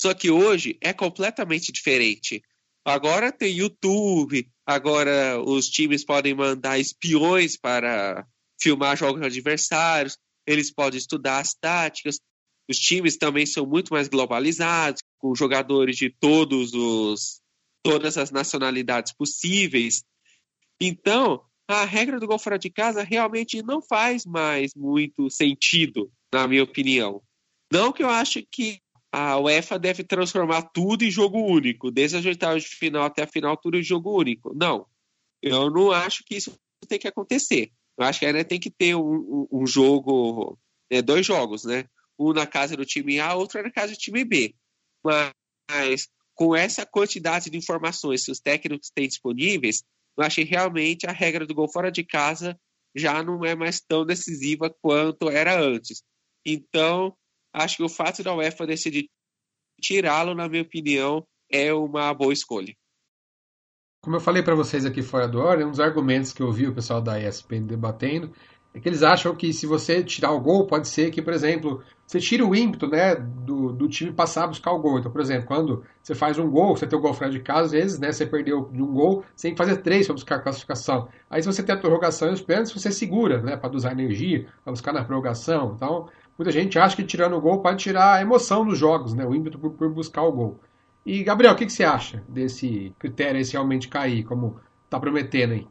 Só que hoje é completamente diferente. Agora tem YouTube, agora os times podem mandar espiões para filmar jogos adversários, eles podem estudar as táticas. Os times também são muito mais globalizados, com jogadores de todos os todas as nacionalidades possíveis. Então, a regra do gol fora de casa realmente não faz mais muito sentido, na minha opinião. Não que eu acho que a UEFA deve transformar tudo em jogo único, desde as oitavas de final até a final, tudo em jogo único. Não. Eu não acho que isso tem que acontecer. Eu acho que ainda tem que ter um, um jogo, né, dois jogos, né? Um na casa do time A, outro na casa do time B. Mas com essa quantidade de informações que os técnicos têm disponíveis, eu que realmente a regra do gol fora de casa já não é mais tão decisiva quanto era antes. Então, acho que o fato da UEFA decidir tirá-lo, na minha opinião, é uma boa escolha. Como eu falei para vocês aqui fora do hora, um dos argumentos que eu vi o pessoal da ESPN debatendo é que eles acham que se você tirar o gol, pode ser que, por exemplo, você tire o ímpeto né, do, do time passar a buscar o gol. Então, por exemplo, quando você faz um gol, você tem o gol fora de casa, às vezes, né, você perdeu de um gol, você tem que fazer três para buscar a classificação. Aí, se você tem a prorrogação e os pênaltis, você segura, né, para usar energia, para buscar na prorrogação. Então, muita gente acha que tirando o gol pode tirar a emoção dos jogos, né, o ímpeto por, por buscar o gol. E, Gabriel, o que, que você acha desse critério esse realmente cair, como tá prometendo aí?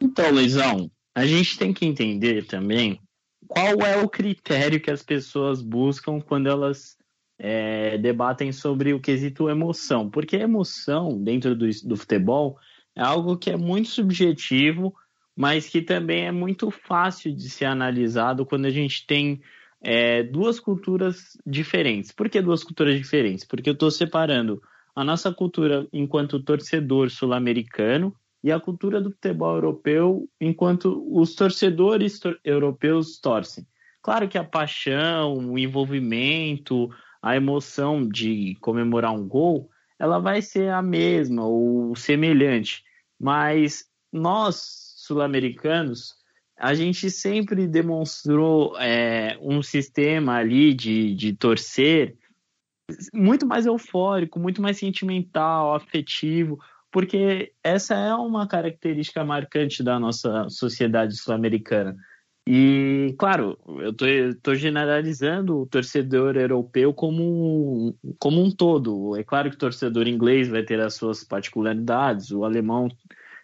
Então, Luizão, a gente tem que entender também qual é o critério que as pessoas buscam quando elas é, debatem sobre o quesito emoção. Porque emoção, dentro do, do futebol, é algo que é muito subjetivo, mas que também é muito fácil de ser analisado quando a gente tem é, duas culturas diferentes. Por que duas culturas diferentes? Porque eu estou separando a nossa cultura enquanto torcedor sul-americano e a cultura do futebol europeu enquanto os torcedores tor europeus torcem. Claro que a paixão, o envolvimento, a emoção de comemorar um gol, ela vai ser a mesma ou semelhante, mas nós sul-americanos a gente sempre demonstrou é, um sistema ali de, de torcer muito mais eufórico, muito mais sentimental, afetivo, porque essa é uma característica marcante da nossa sociedade sul-americana. E, claro, eu estou generalizando o torcedor europeu como, como um todo. É claro que o torcedor inglês vai ter as suas particularidades, o alemão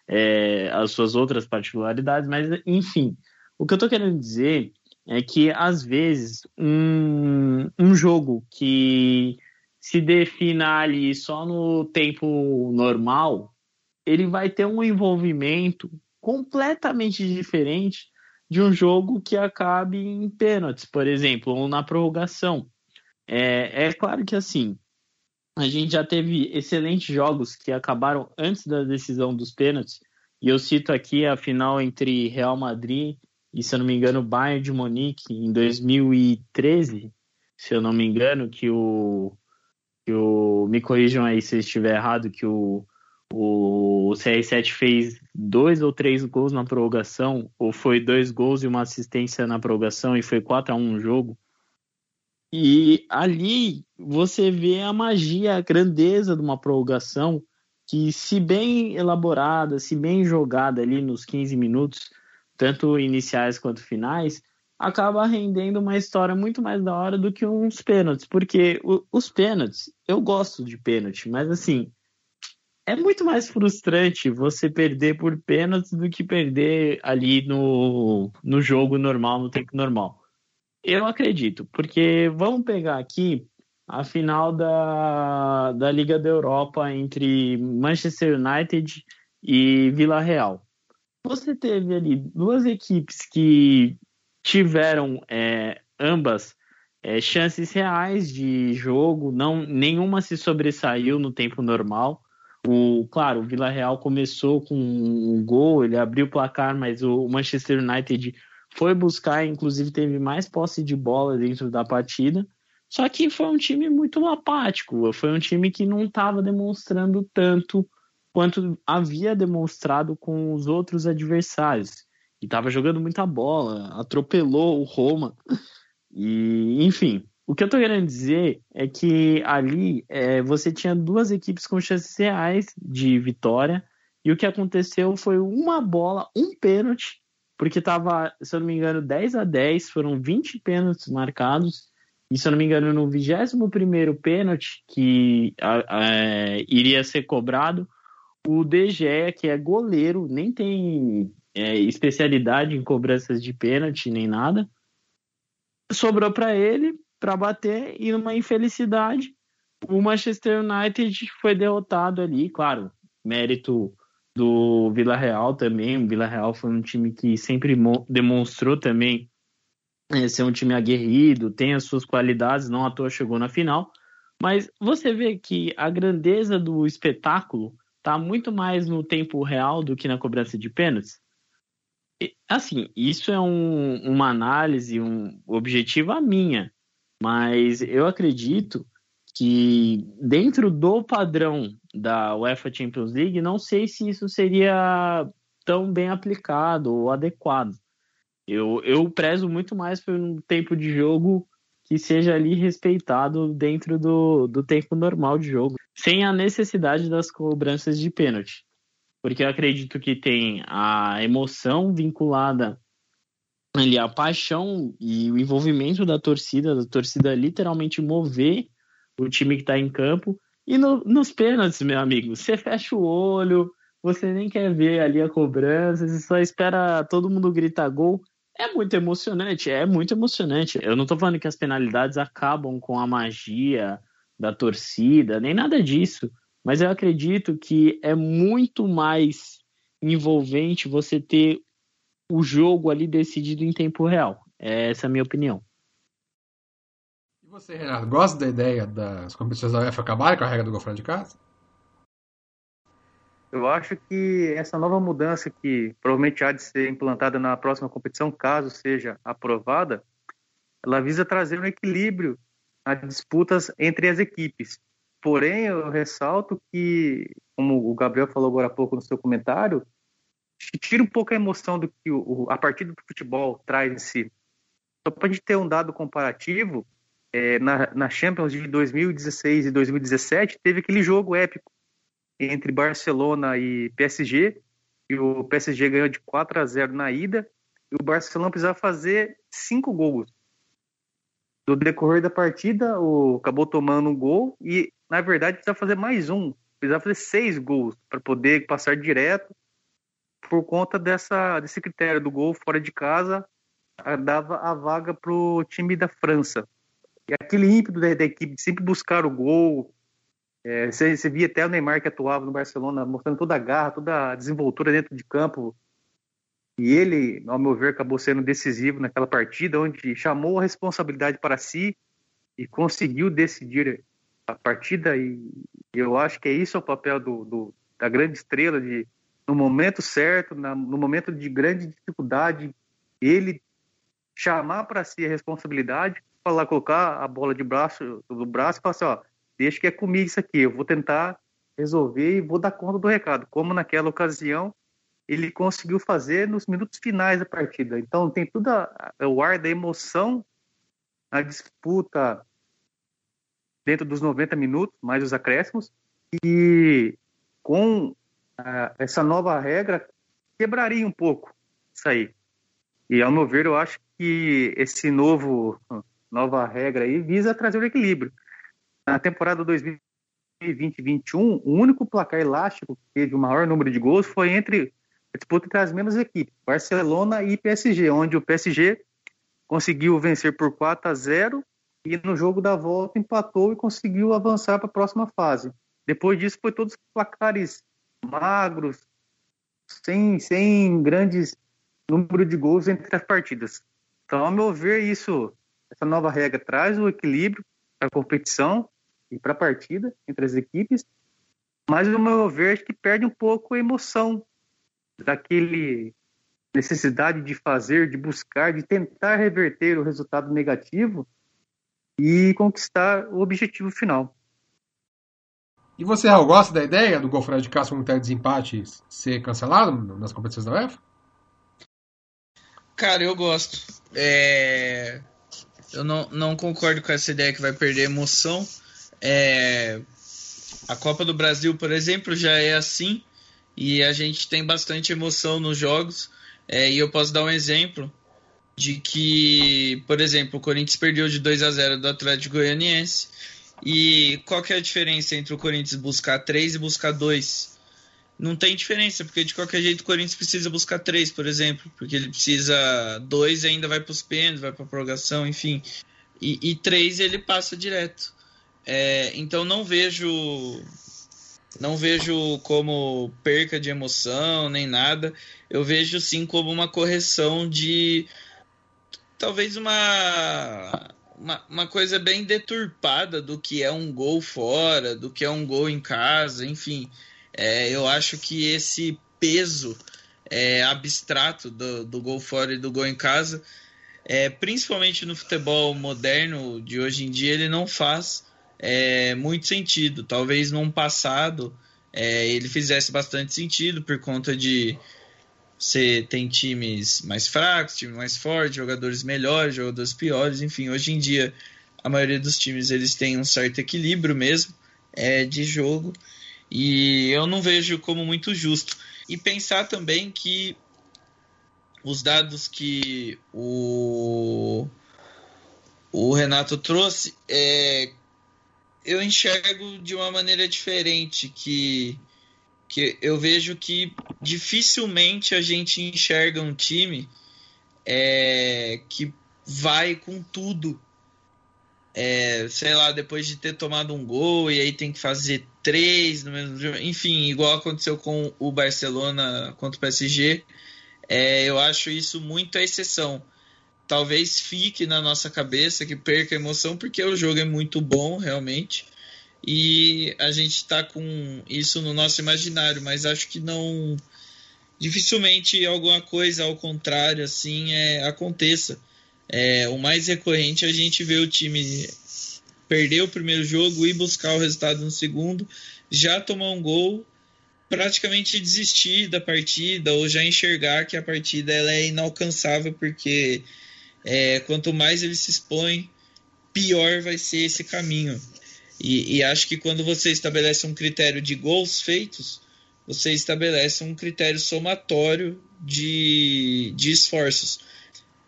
é, as suas outras particularidades, mas enfim, o que eu estou querendo dizer é que às vezes um, um jogo que se defina ali só no tempo normal, ele vai ter um envolvimento completamente diferente de um jogo que acabe em pênaltis, por exemplo, ou na prorrogação. É, é claro que assim, a gente já teve excelentes jogos que acabaram antes da decisão dos pênaltis, e eu cito aqui a final entre Real Madrid e, se eu não me engano, Bayern de Munique em 2013, se eu não me engano, que o, que o me corrijam aí se estiver errado, que o, o CR7 fez dois ou três gols na prorrogação, ou foi dois gols e uma assistência na prorrogação e foi 4 a 1 o jogo. E ali você vê a magia, a grandeza de uma prorrogação que, se bem elaborada, se bem jogada ali nos 15 minutos, tanto iniciais quanto finais, acaba rendendo uma história muito mais da hora do que uns pênaltis. Porque os pênaltis, eu gosto de pênalti, mas assim, é muito mais frustrante você perder por pênaltis do que perder ali no, no jogo normal, no tempo normal. Eu acredito, porque vamos pegar aqui a final da, da Liga da Europa entre Manchester United e Vila Real. Você teve ali duas equipes que tiveram é, ambas é, chances reais de jogo, não nenhuma se sobressaiu no tempo normal. O, claro, o Vila Real começou com um gol, ele abriu o placar, mas o Manchester United foi buscar, inclusive teve mais posse de bola dentro da partida. Só que foi um time muito apático, foi um time que não estava demonstrando tanto quanto havia demonstrado com os outros adversários. E estava jogando muita bola, atropelou o Roma. E, enfim, o que eu estou querendo dizer é que ali é, você tinha duas equipes com chances reais de vitória. E o que aconteceu foi uma bola, um pênalti porque estava, se eu não me engano, 10 a 10, foram 20 pênaltis marcados, e se eu não me engano, no 21 pênalti que iria ser cobrado, o DG, que é goleiro, nem tem é, especialidade em cobranças de pênalti nem nada, sobrou para ele para bater e numa infelicidade o Manchester United foi derrotado ali, claro, mérito do Vila Real também. O Vila Real foi um time que sempre demonstrou também é, ser um time aguerrido, tem as suas qualidades, não à toa chegou na final. Mas você vê que a grandeza do espetáculo está muito mais no tempo real do que na cobrança de pênaltis. Assim, isso é um, uma análise, um objetivo a minha, mas eu acredito que dentro do padrão da UEFA Champions League, não sei se isso seria tão bem aplicado ou adequado. Eu, eu prezo muito mais por um tempo de jogo que seja ali respeitado dentro do, do tempo normal de jogo, sem a necessidade das cobranças de pênalti. Porque eu acredito que tem a emoção vinculada ali, a paixão e o envolvimento da torcida, da torcida literalmente mover o time que está em campo. E no, nos pênaltis, meu amigo, você fecha o olho, você nem quer ver ali a cobrança, você só espera todo mundo gritar gol. É muito emocionante, é muito emocionante. Eu não estou falando que as penalidades acabam com a magia da torcida, nem nada disso. Mas eu acredito que é muito mais envolvente você ter o jogo ali decidido em tempo real. Essa é a minha opinião você, Renato, gosta da ideia das competições da UEFA acabarem com a regra do gol fora de casa? Eu acho que essa nova mudança que provavelmente há de ser implantada na próxima competição, caso seja aprovada, ela visa trazer um equilíbrio nas disputas entre as equipes. Porém, eu ressalto que, como o Gabriel falou agora há pouco no seu comentário, tira um pouco a emoção do que a partida do futebol traz em si. Só para a gente ter um dado comparativo, é, na, na Champions de 2016 e 2017, teve aquele jogo épico entre Barcelona e PSG, e o PSG ganhou de 4 a 0 na ida, e o Barcelona precisava fazer cinco gols. No decorrer da partida, o, acabou tomando um gol, e na verdade precisava fazer mais um, precisava fazer seis gols para poder passar direto, por conta dessa, desse critério do gol fora de casa, dava a vaga para o time da França. E aquele ímpeto da, da equipe de sempre buscar o gol. É, você, você, via até o Neymar que atuava no Barcelona, mostrando toda a garra, toda a desenvoltura dentro de campo. E ele, ao meu ver, acabou sendo decisivo naquela partida, onde chamou a responsabilidade para si e conseguiu decidir a partida. E eu acho que é isso o papel do, do da grande estrela, de no momento certo, na, no momento de grande dificuldade, ele chamar para si a responsabilidade falar, colocar a bola de braço, do braço e falar assim, ó, deixa que é comigo isso aqui, eu vou tentar resolver e vou dar conta do recado. Como naquela ocasião ele conseguiu fazer nos minutos finais da partida. Então tem tudo a, o ar da emoção na disputa dentro dos 90 minutos, mais os acréscimos, e com uh, essa nova regra quebraria um pouco isso aí. E ao meu ver, eu acho que esse novo nova regra aí visa trazer o equilíbrio. Na temporada 2020-21, o único placar elástico que teve o maior número de gols foi entre a disputa entre as mesmas equipes, Barcelona e PSG, onde o PSG conseguiu vencer por 4 a 0 e no jogo da volta empatou e conseguiu avançar para a próxima fase. Depois disso foi todos placares magros, sem, sem grandes número de gols entre as partidas. Então, ao meu ver, isso, essa nova regra traz o equilíbrio para a competição e para a partida entre as equipes, mas ao meu ver, acho que perde um pouco a emoção daquele necessidade de fazer, de buscar, de tentar reverter o resultado negativo e conquistar o objetivo final. E você, Raul, gosta da ideia do gol fora de casa com um desempate ser cancelado nas competições da UEFA? Cara, eu gosto. É... Eu não, não concordo com essa ideia que vai perder emoção. É... A Copa do Brasil, por exemplo, já é assim e a gente tem bastante emoção nos jogos. É, e eu posso dar um exemplo de que, por exemplo, o Corinthians perdeu de 2 a 0 do Atlético Goianiense. E qual que é a diferença entre o Corinthians buscar 3 e buscar 2? Não tem diferença, porque de qualquer jeito o Corinthians precisa buscar 3, por exemplo, porque ele precisa 2 e ainda vai para os pênaltis, vai para a prorrogação, enfim. E 3 ele passa direto. É, então não vejo não vejo como perca de emoção nem nada. Eu vejo sim como uma correção de talvez uma, uma, uma, coisa bem deturpada do que é um gol fora, do que é um gol em casa, enfim. É, eu acho que esse peso é, abstrato do, do gol fora e do gol em casa, é, principalmente no futebol moderno de hoje em dia, ele não faz é, muito sentido. Talvez num passado é, ele fizesse bastante sentido por conta de você tem times mais fracos, times mais fortes, jogadores melhores, jogadores piores, enfim, hoje em dia a maioria dos times eles têm um certo equilíbrio mesmo é, de jogo e eu não vejo como muito justo. E pensar também que os dados que o, o Renato trouxe, é, eu enxergo de uma maneira diferente, que que eu vejo que dificilmente a gente enxerga um time é, que vai com tudo. É, sei lá, depois de ter tomado um gol e aí tem que fazer três no mesmo jogo. Enfim, igual aconteceu com o Barcelona contra o PSG. É, eu acho isso muito a exceção. Talvez fique na nossa cabeça que perca a emoção, porque o jogo é muito bom, realmente e a gente está com isso no nosso imaginário, mas acho que não dificilmente alguma coisa ao contrário assim é, aconteça. É, o mais recorrente é a gente vê o time perder o primeiro jogo e buscar o resultado no segundo, já tomar um gol, praticamente desistir da partida ou já enxergar que a partida ela é inalcançável porque é, quanto mais ele se expõe, pior vai ser esse caminho. E, e, acho que quando você estabelece um critério de gols feitos, você estabelece um critério somatório de, de esforços.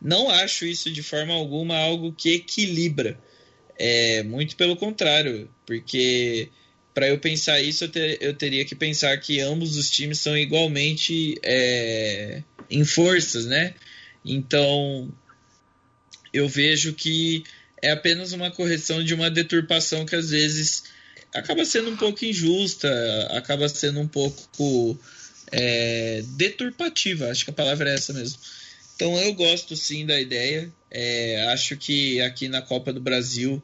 Não acho isso de forma alguma algo que equilibra. É, muito pelo contrário, porque para eu pensar isso, eu, ter, eu, teria que pensar que ambos os times são igualmente é, em forças, né? Então, eu vejo que é apenas uma correção de uma deturpação que às vezes acaba sendo um pouco injusta, acaba sendo um pouco é, deturpativa, acho que a palavra é essa mesmo. Então eu gosto sim da ideia, é, acho que aqui na Copa do Brasil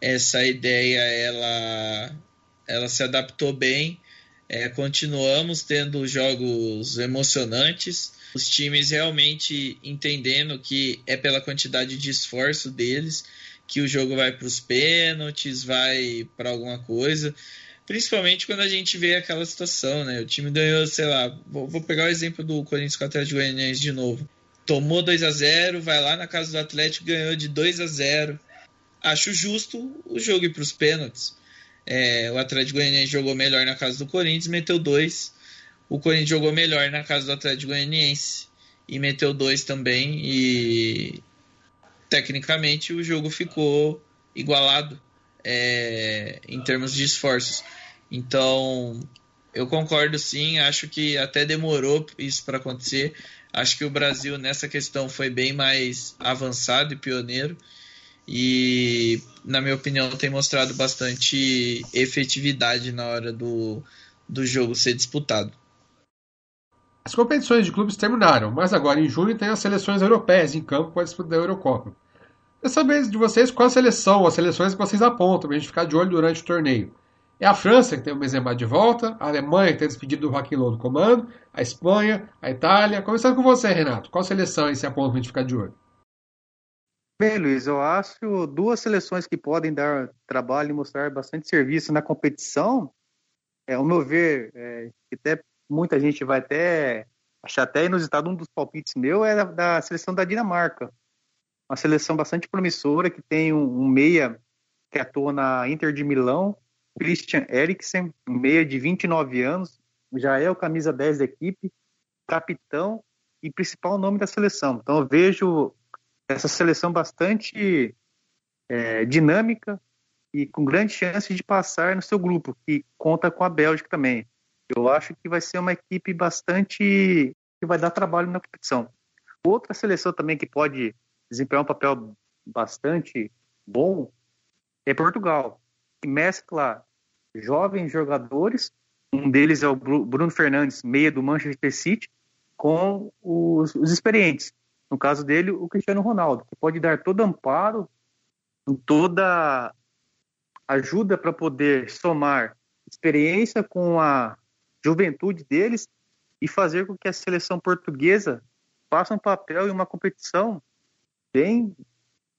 essa ideia ela, ela se adaptou bem, é, continuamos tendo jogos emocionantes, os times realmente entendendo que é pela quantidade de esforço deles que o jogo vai para os pênaltis, vai para alguma coisa. Principalmente quando a gente vê aquela situação, né? O time ganhou, sei lá, vou, vou pegar o exemplo do Corinthians com o Atlético Goianiense de novo. tomou 2 a 0 vai lá na casa do Atlético ganhou de 2 a 0 Acho justo o jogo ir para os pênaltis. É, o Atlético Goianiense jogou melhor na casa do Corinthians, meteu dois. O Corinthians jogou melhor na casa do Atlético Goianiense e meteu dois também. E tecnicamente o jogo ficou igualado é, em termos de esforços. Então eu concordo sim, acho que até demorou isso para acontecer. Acho que o Brasil nessa questão foi bem mais avançado e pioneiro e, na minha opinião, tem mostrado bastante efetividade na hora do, do jogo ser disputado. As competições de clubes terminaram, mas agora em junho tem as seleções europeias em campo para a disputa da Eurocopa. Eu saber de vocês qual a seleção as seleções que vocês apontam para a gente ficar de olho durante o torneio. É a França, que tem o Benzema de volta, a Alemanha, que tem despedido do Low do comando, a Espanha, a Itália. Começando com você, Renato. Qual seleção aí você aponta para a gente ficar de olho? Bem, Luiz, eu acho duas seleções que podem dar trabalho e mostrar bastante serviço na competição. É, ao meu ver, é, até muita gente vai até achar até inusitado um dos palpites meu é da, da seleção da Dinamarca. Uma seleção bastante promissora que tem um, um meia que atua na Inter de Milão, Christian Eriksen, um meia de 29 anos, já é o camisa 10 da equipe, capitão e principal nome da seleção. Então eu vejo essa seleção bastante é, dinâmica e com grande chance de passar no seu grupo, que conta com a Bélgica também. Eu acho que vai ser uma equipe bastante que vai dar trabalho na competição. Outra seleção também que pode desempenhar um papel bastante bom é Portugal, que mescla jovens jogadores, um deles é o Bruno Fernandes, meia do Manchester City, com os, os experientes. No caso dele, o Cristiano Ronaldo, que pode dar todo amparo, toda ajuda para poder somar experiência com a juventude deles e fazer com que a seleção portuguesa faça um papel em uma competição bem,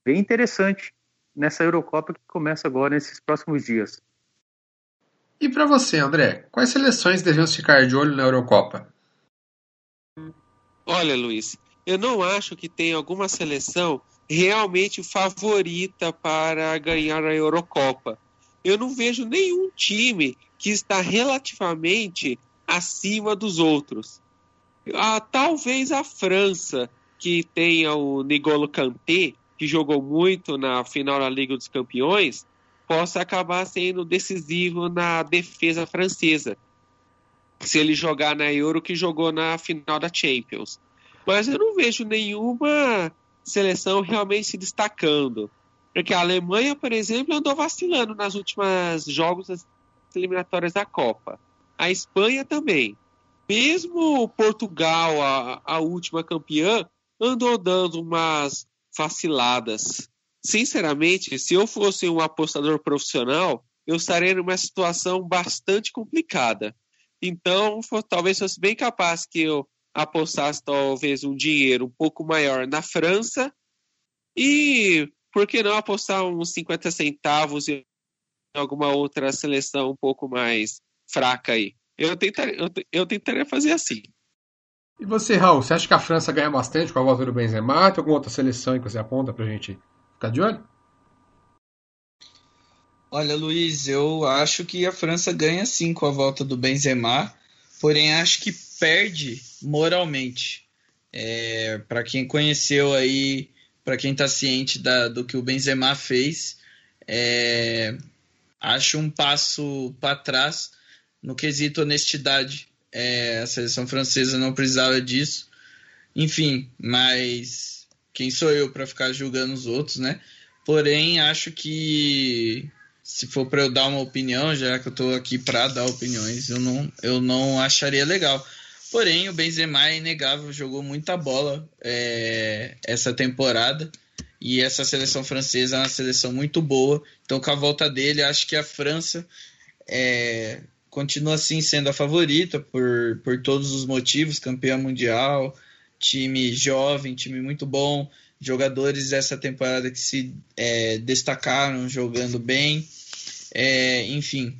bem interessante nessa Eurocopa que começa agora nesses próximos dias. E para você, André, quais seleções devemos ficar de olho na Eurocopa? Olha, Luiz, eu não acho que tem alguma seleção realmente favorita para ganhar a Eurocopa. Eu não vejo nenhum time que está relativamente acima dos outros. Ah, talvez a França, que tenha o Nigolo Kanté, que jogou muito na final da Liga dos Campeões, possa acabar sendo decisivo na defesa francesa. Se ele jogar na Euro que jogou na final da Champions. Mas eu não vejo nenhuma seleção realmente se destacando. Porque a Alemanha, por exemplo, andou vacilando nas últimas jogos das eliminatórias da Copa. A Espanha também. Mesmo Portugal, a, a última campeã, andou dando umas vaciladas. Sinceramente, se eu fosse um apostador profissional, eu estaria numa situação bastante complicada. Então, for, talvez fosse bem capaz que eu apostasse talvez um dinheiro um pouco maior na França e por que não apostar uns 50 centavos em alguma outra seleção um pouco mais fraca aí? Eu tentaria, eu, eu tentaria fazer assim. E você, Raul, você acha que a França ganha bastante com a volta do Benzema? Tem alguma outra seleção que você aponta pra gente ficar de olho? Olha, Luiz, eu acho que a França ganha sim com a volta do Benzema, porém acho que perde moralmente. É, para quem conheceu aí para quem está ciente da, do que o Benzema fez, é, acho um passo para trás no quesito honestidade. É, a seleção francesa não precisava disso. Enfim, mas quem sou eu para ficar julgando os outros, né? Porém, acho que se for para eu dar uma opinião, já que eu estou aqui para dar opiniões, eu não, eu não acharia legal. Porém, o Benzema é inegável, jogou muita bola é, essa temporada. E essa seleção francesa é uma seleção muito boa. Então, com a volta dele, acho que a França é, continua assim sendo a favorita por, por todos os motivos campeã mundial, time jovem, time muito bom, jogadores dessa temporada que se é, destacaram jogando bem. É, enfim,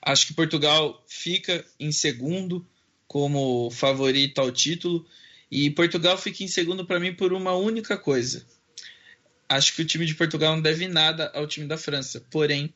acho que Portugal fica em segundo como favorito ao título. E Portugal fica em segundo para mim por uma única coisa. Acho que o time de Portugal não deve nada ao time da França. Porém,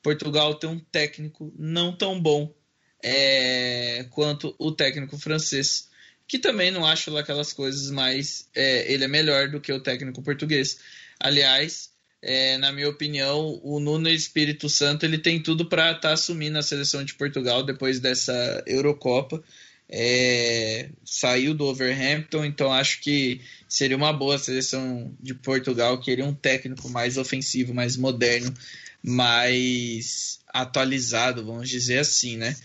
Portugal tem um técnico não tão bom é, quanto o técnico francês, que também não acho aquelas coisas, mas é, ele é melhor do que o técnico português. Aliás, é, na minha opinião, o Nuno Espírito Santo ele tem tudo para estar tá assumindo a seleção de Portugal depois dessa Eurocopa. É, saiu do Overhampton, então acho que seria uma boa seleção de Portugal, queria um técnico mais ofensivo, mais moderno, mais atualizado, vamos dizer assim, né?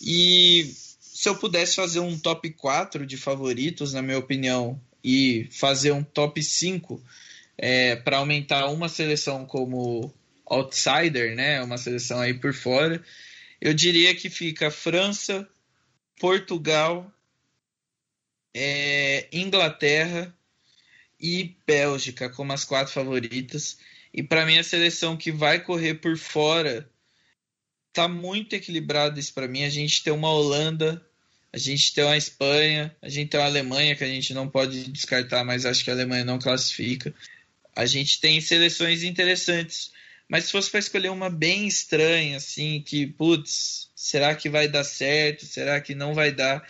E se eu pudesse fazer um top 4 de favoritos, na minha opinião, e fazer um top 5 é, para aumentar uma seleção como outsider, né? Uma seleção aí por fora. Eu diria que fica França, Portugal, é, Inglaterra e Bélgica como as quatro favoritas. E para mim a seleção que vai correr por fora tá muito equilibrado isso para mim. A gente tem uma Holanda, a gente tem uma Espanha, a gente tem uma Alemanha que a gente não pode descartar, mas acho que a Alemanha não classifica. A gente tem seleções interessantes, mas se fosse para escolher uma bem estranha, assim, que, putz, será que vai dar certo? Será que não vai dar?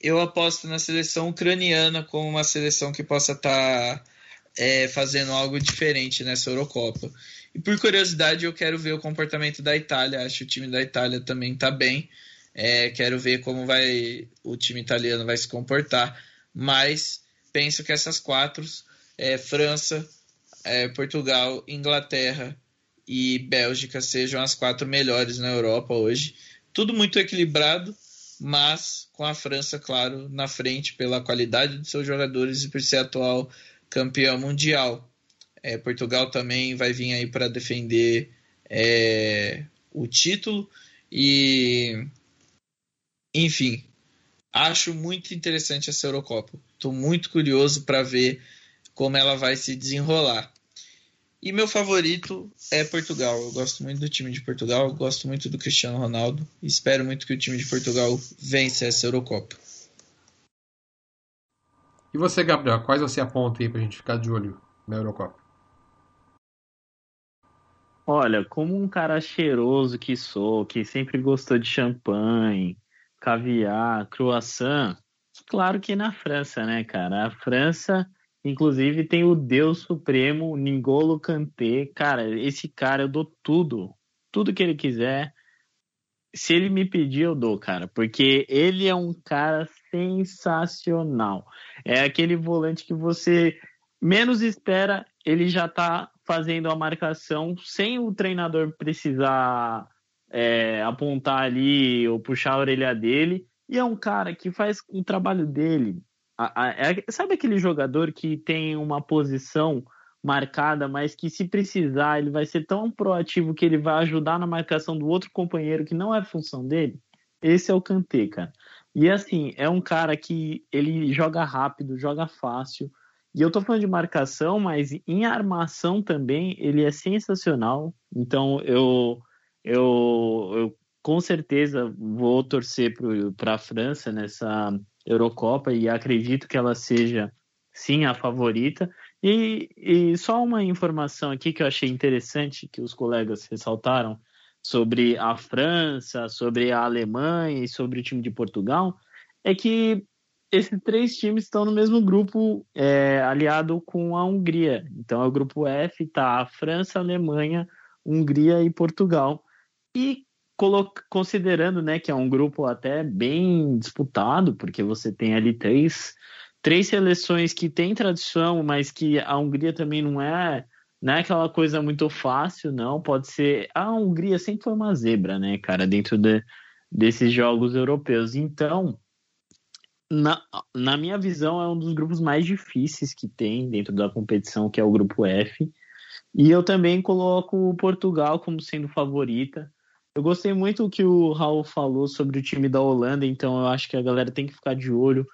Eu aposto na seleção ucraniana como uma seleção que possa estar tá, é, fazendo algo diferente nessa Eurocopa. E por curiosidade, eu quero ver o comportamento da Itália. Acho que o time da Itália também está bem. É, quero ver como vai o time italiano vai se comportar. Mas penso que essas quatro, é, França, é, Portugal, Inglaterra e Bélgica sejam as quatro melhores na Europa hoje. Tudo muito equilibrado, mas com a França, claro, na frente pela qualidade dos seus jogadores e por ser atual campeão mundial. É, Portugal também vai vir aí para defender é, o título e, enfim, acho muito interessante essa Eurocopa. Estou muito curioso para ver como ela vai se desenrolar. E meu favorito é Portugal. Eu gosto muito do time de Portugal, gosto muito do Cristiano Ronaldo. Espero muito que o time de Portugal vença essa Eurocopa. E você, Gabriel, quais você aponta aí pra gente ficar de olho na Eurocopa? Olha, como um cara cheiroso que sou, que sempre gostou de champanhe, caviar, croissant, claro que na França, né, cara? A França Inclusive tem o Deus Supremo, Ningolo Kanté. Cara, esse cara eu dou tudo. Tudo que ele quiser. Se ele me pedir, eu dou, cara. Porque ele é um cara sensacional. É aquele volante que você menos espera, ele já tá fazendo a marcação sem o treinador precisar é, apontar ali ou puxar a orelha dele. E é um cara que faz o trabalho dele a, a, é, sabe aquele jogador que tem uma posição marcada, mas que se precisar ele vai ser tão proativo que ele vai ajudar na marcação do outro companheiro que não é função dele? Esse é o Kanté, cara. E assim, é um cara que ele joga rápido, joga fácil. E eu tô falando de marcação, mas em armação também ele é sensacional. Então eu eu, eu com certeza vou torcer para a França nessa Eurocopa e acredito que ela seja sim a favorita. E, e, só uma informação aqui que eu achei interessante que os colegas ressaltaram sobre a França, sobre a Alemanha e sobre o time de Portugal é que esses três times estão no mesmo grupo é, aliado com a Hungria. Então é o grupo F, tá a França, a Alemanha, Hungria e Portugal. E considerando né, que é um grupo até bem disputado, porque você tem ali três, três seleções que têm tradição, mas que a Hungria também não é, não é aquela coisa muito fácil, não. Pode ser. A Hungria sempre foi uma zebra, né, cara, dentro de, desses jogos europeus. Então, na, na minha visão, é um dos grupos mais difíceis que tem dentro da competição, que é o grupo F. E eu também coloco Portugal como sendo favorita. Eu gostei muito do que o Raul falou sobre o time da Holanda, então eu acho que a galera tem que ficar de olho.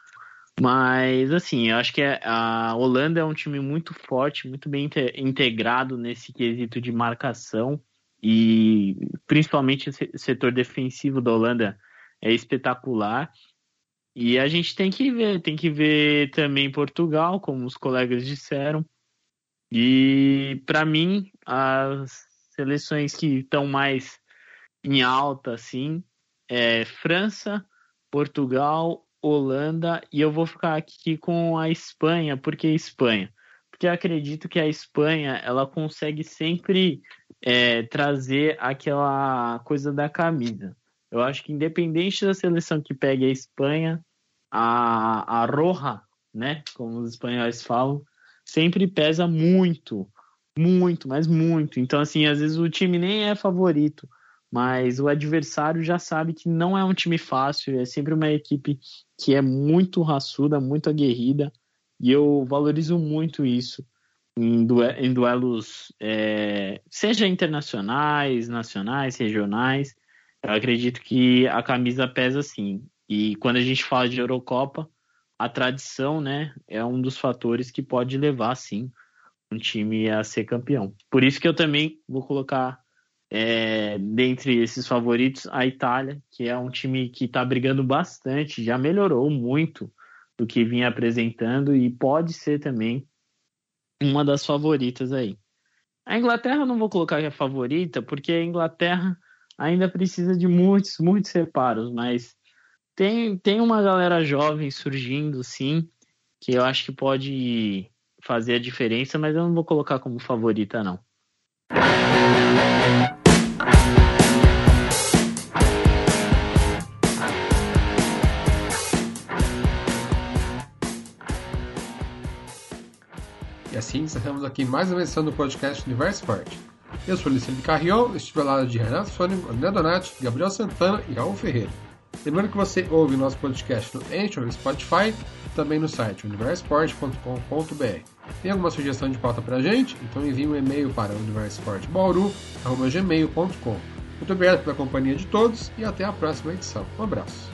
Mas, assim, eu acho que é, a Holanda é um time muito forte, muito bem integrado nesse quesito de marcação e principalmente o setor defensivo da Holanda é espetacular. E a gente tem que ver, tem que ver também Portugal, como os colegas disseram. E para mim, as seleções que estão mais em alta, assim, é França, Portugal, Holanda e eu vou ficar aqui com a Espanha, porque Espanha, porque eu acredito que a Espanha ela consegue sempre é, trazer aquela coisa da camisa. Eu acho que independente da seleção que pegue a Espanha, a, a roja, né, como os espanhóis falam, sempre pesa muito, muito, mas muito. Então, assim, às vezes o time nem é favorito, mas o adversário já sabe que não é um time fácil, é sempre uma equipe que é muito raçuda, muito aguerrida, e eu valorizo muito isso em, duelos, é, seja internacionais, nacionais, regionais, eu acredito que a camisa pesa sim. E quando a gente fala de Eurocopa, a tradição, né, é um dos fatores que pode levar, sim, um time a ser campeão. Por isso que eu também vou colocar é, dentre esses favoritos a Itália, que é um time que está brigando bastante, já melhorou muito do que vinha apresentando e pode ser também uma das favoritas aí. A Inglaterra eu não vou colocar que é favorita, porque a Inglaterra ainda precisa de muitos, muitos reparos, mas tem, tem uma galera jovem surgindo, sim, que eu acho que pode fazer a diferença, mas eu não vou colocar como favorita, não. Assim encerramos aqui mais uma edição do podcast Universo Esporte. Eu sou Licínio Carrion, estive ao lado de Renato Sônico, André Donati, Gabriel Santana e Raul Ferreira. Lembrando que você ouve nosso podcast no Anchor e Spotify e também no site universport.com.br. Tem alguma sugestão de pauta pra gente? Então envie um e-mail para universportbauru.gmail.com Muito obrigado pela companhia de todos e até a próxima edição. Um abraço.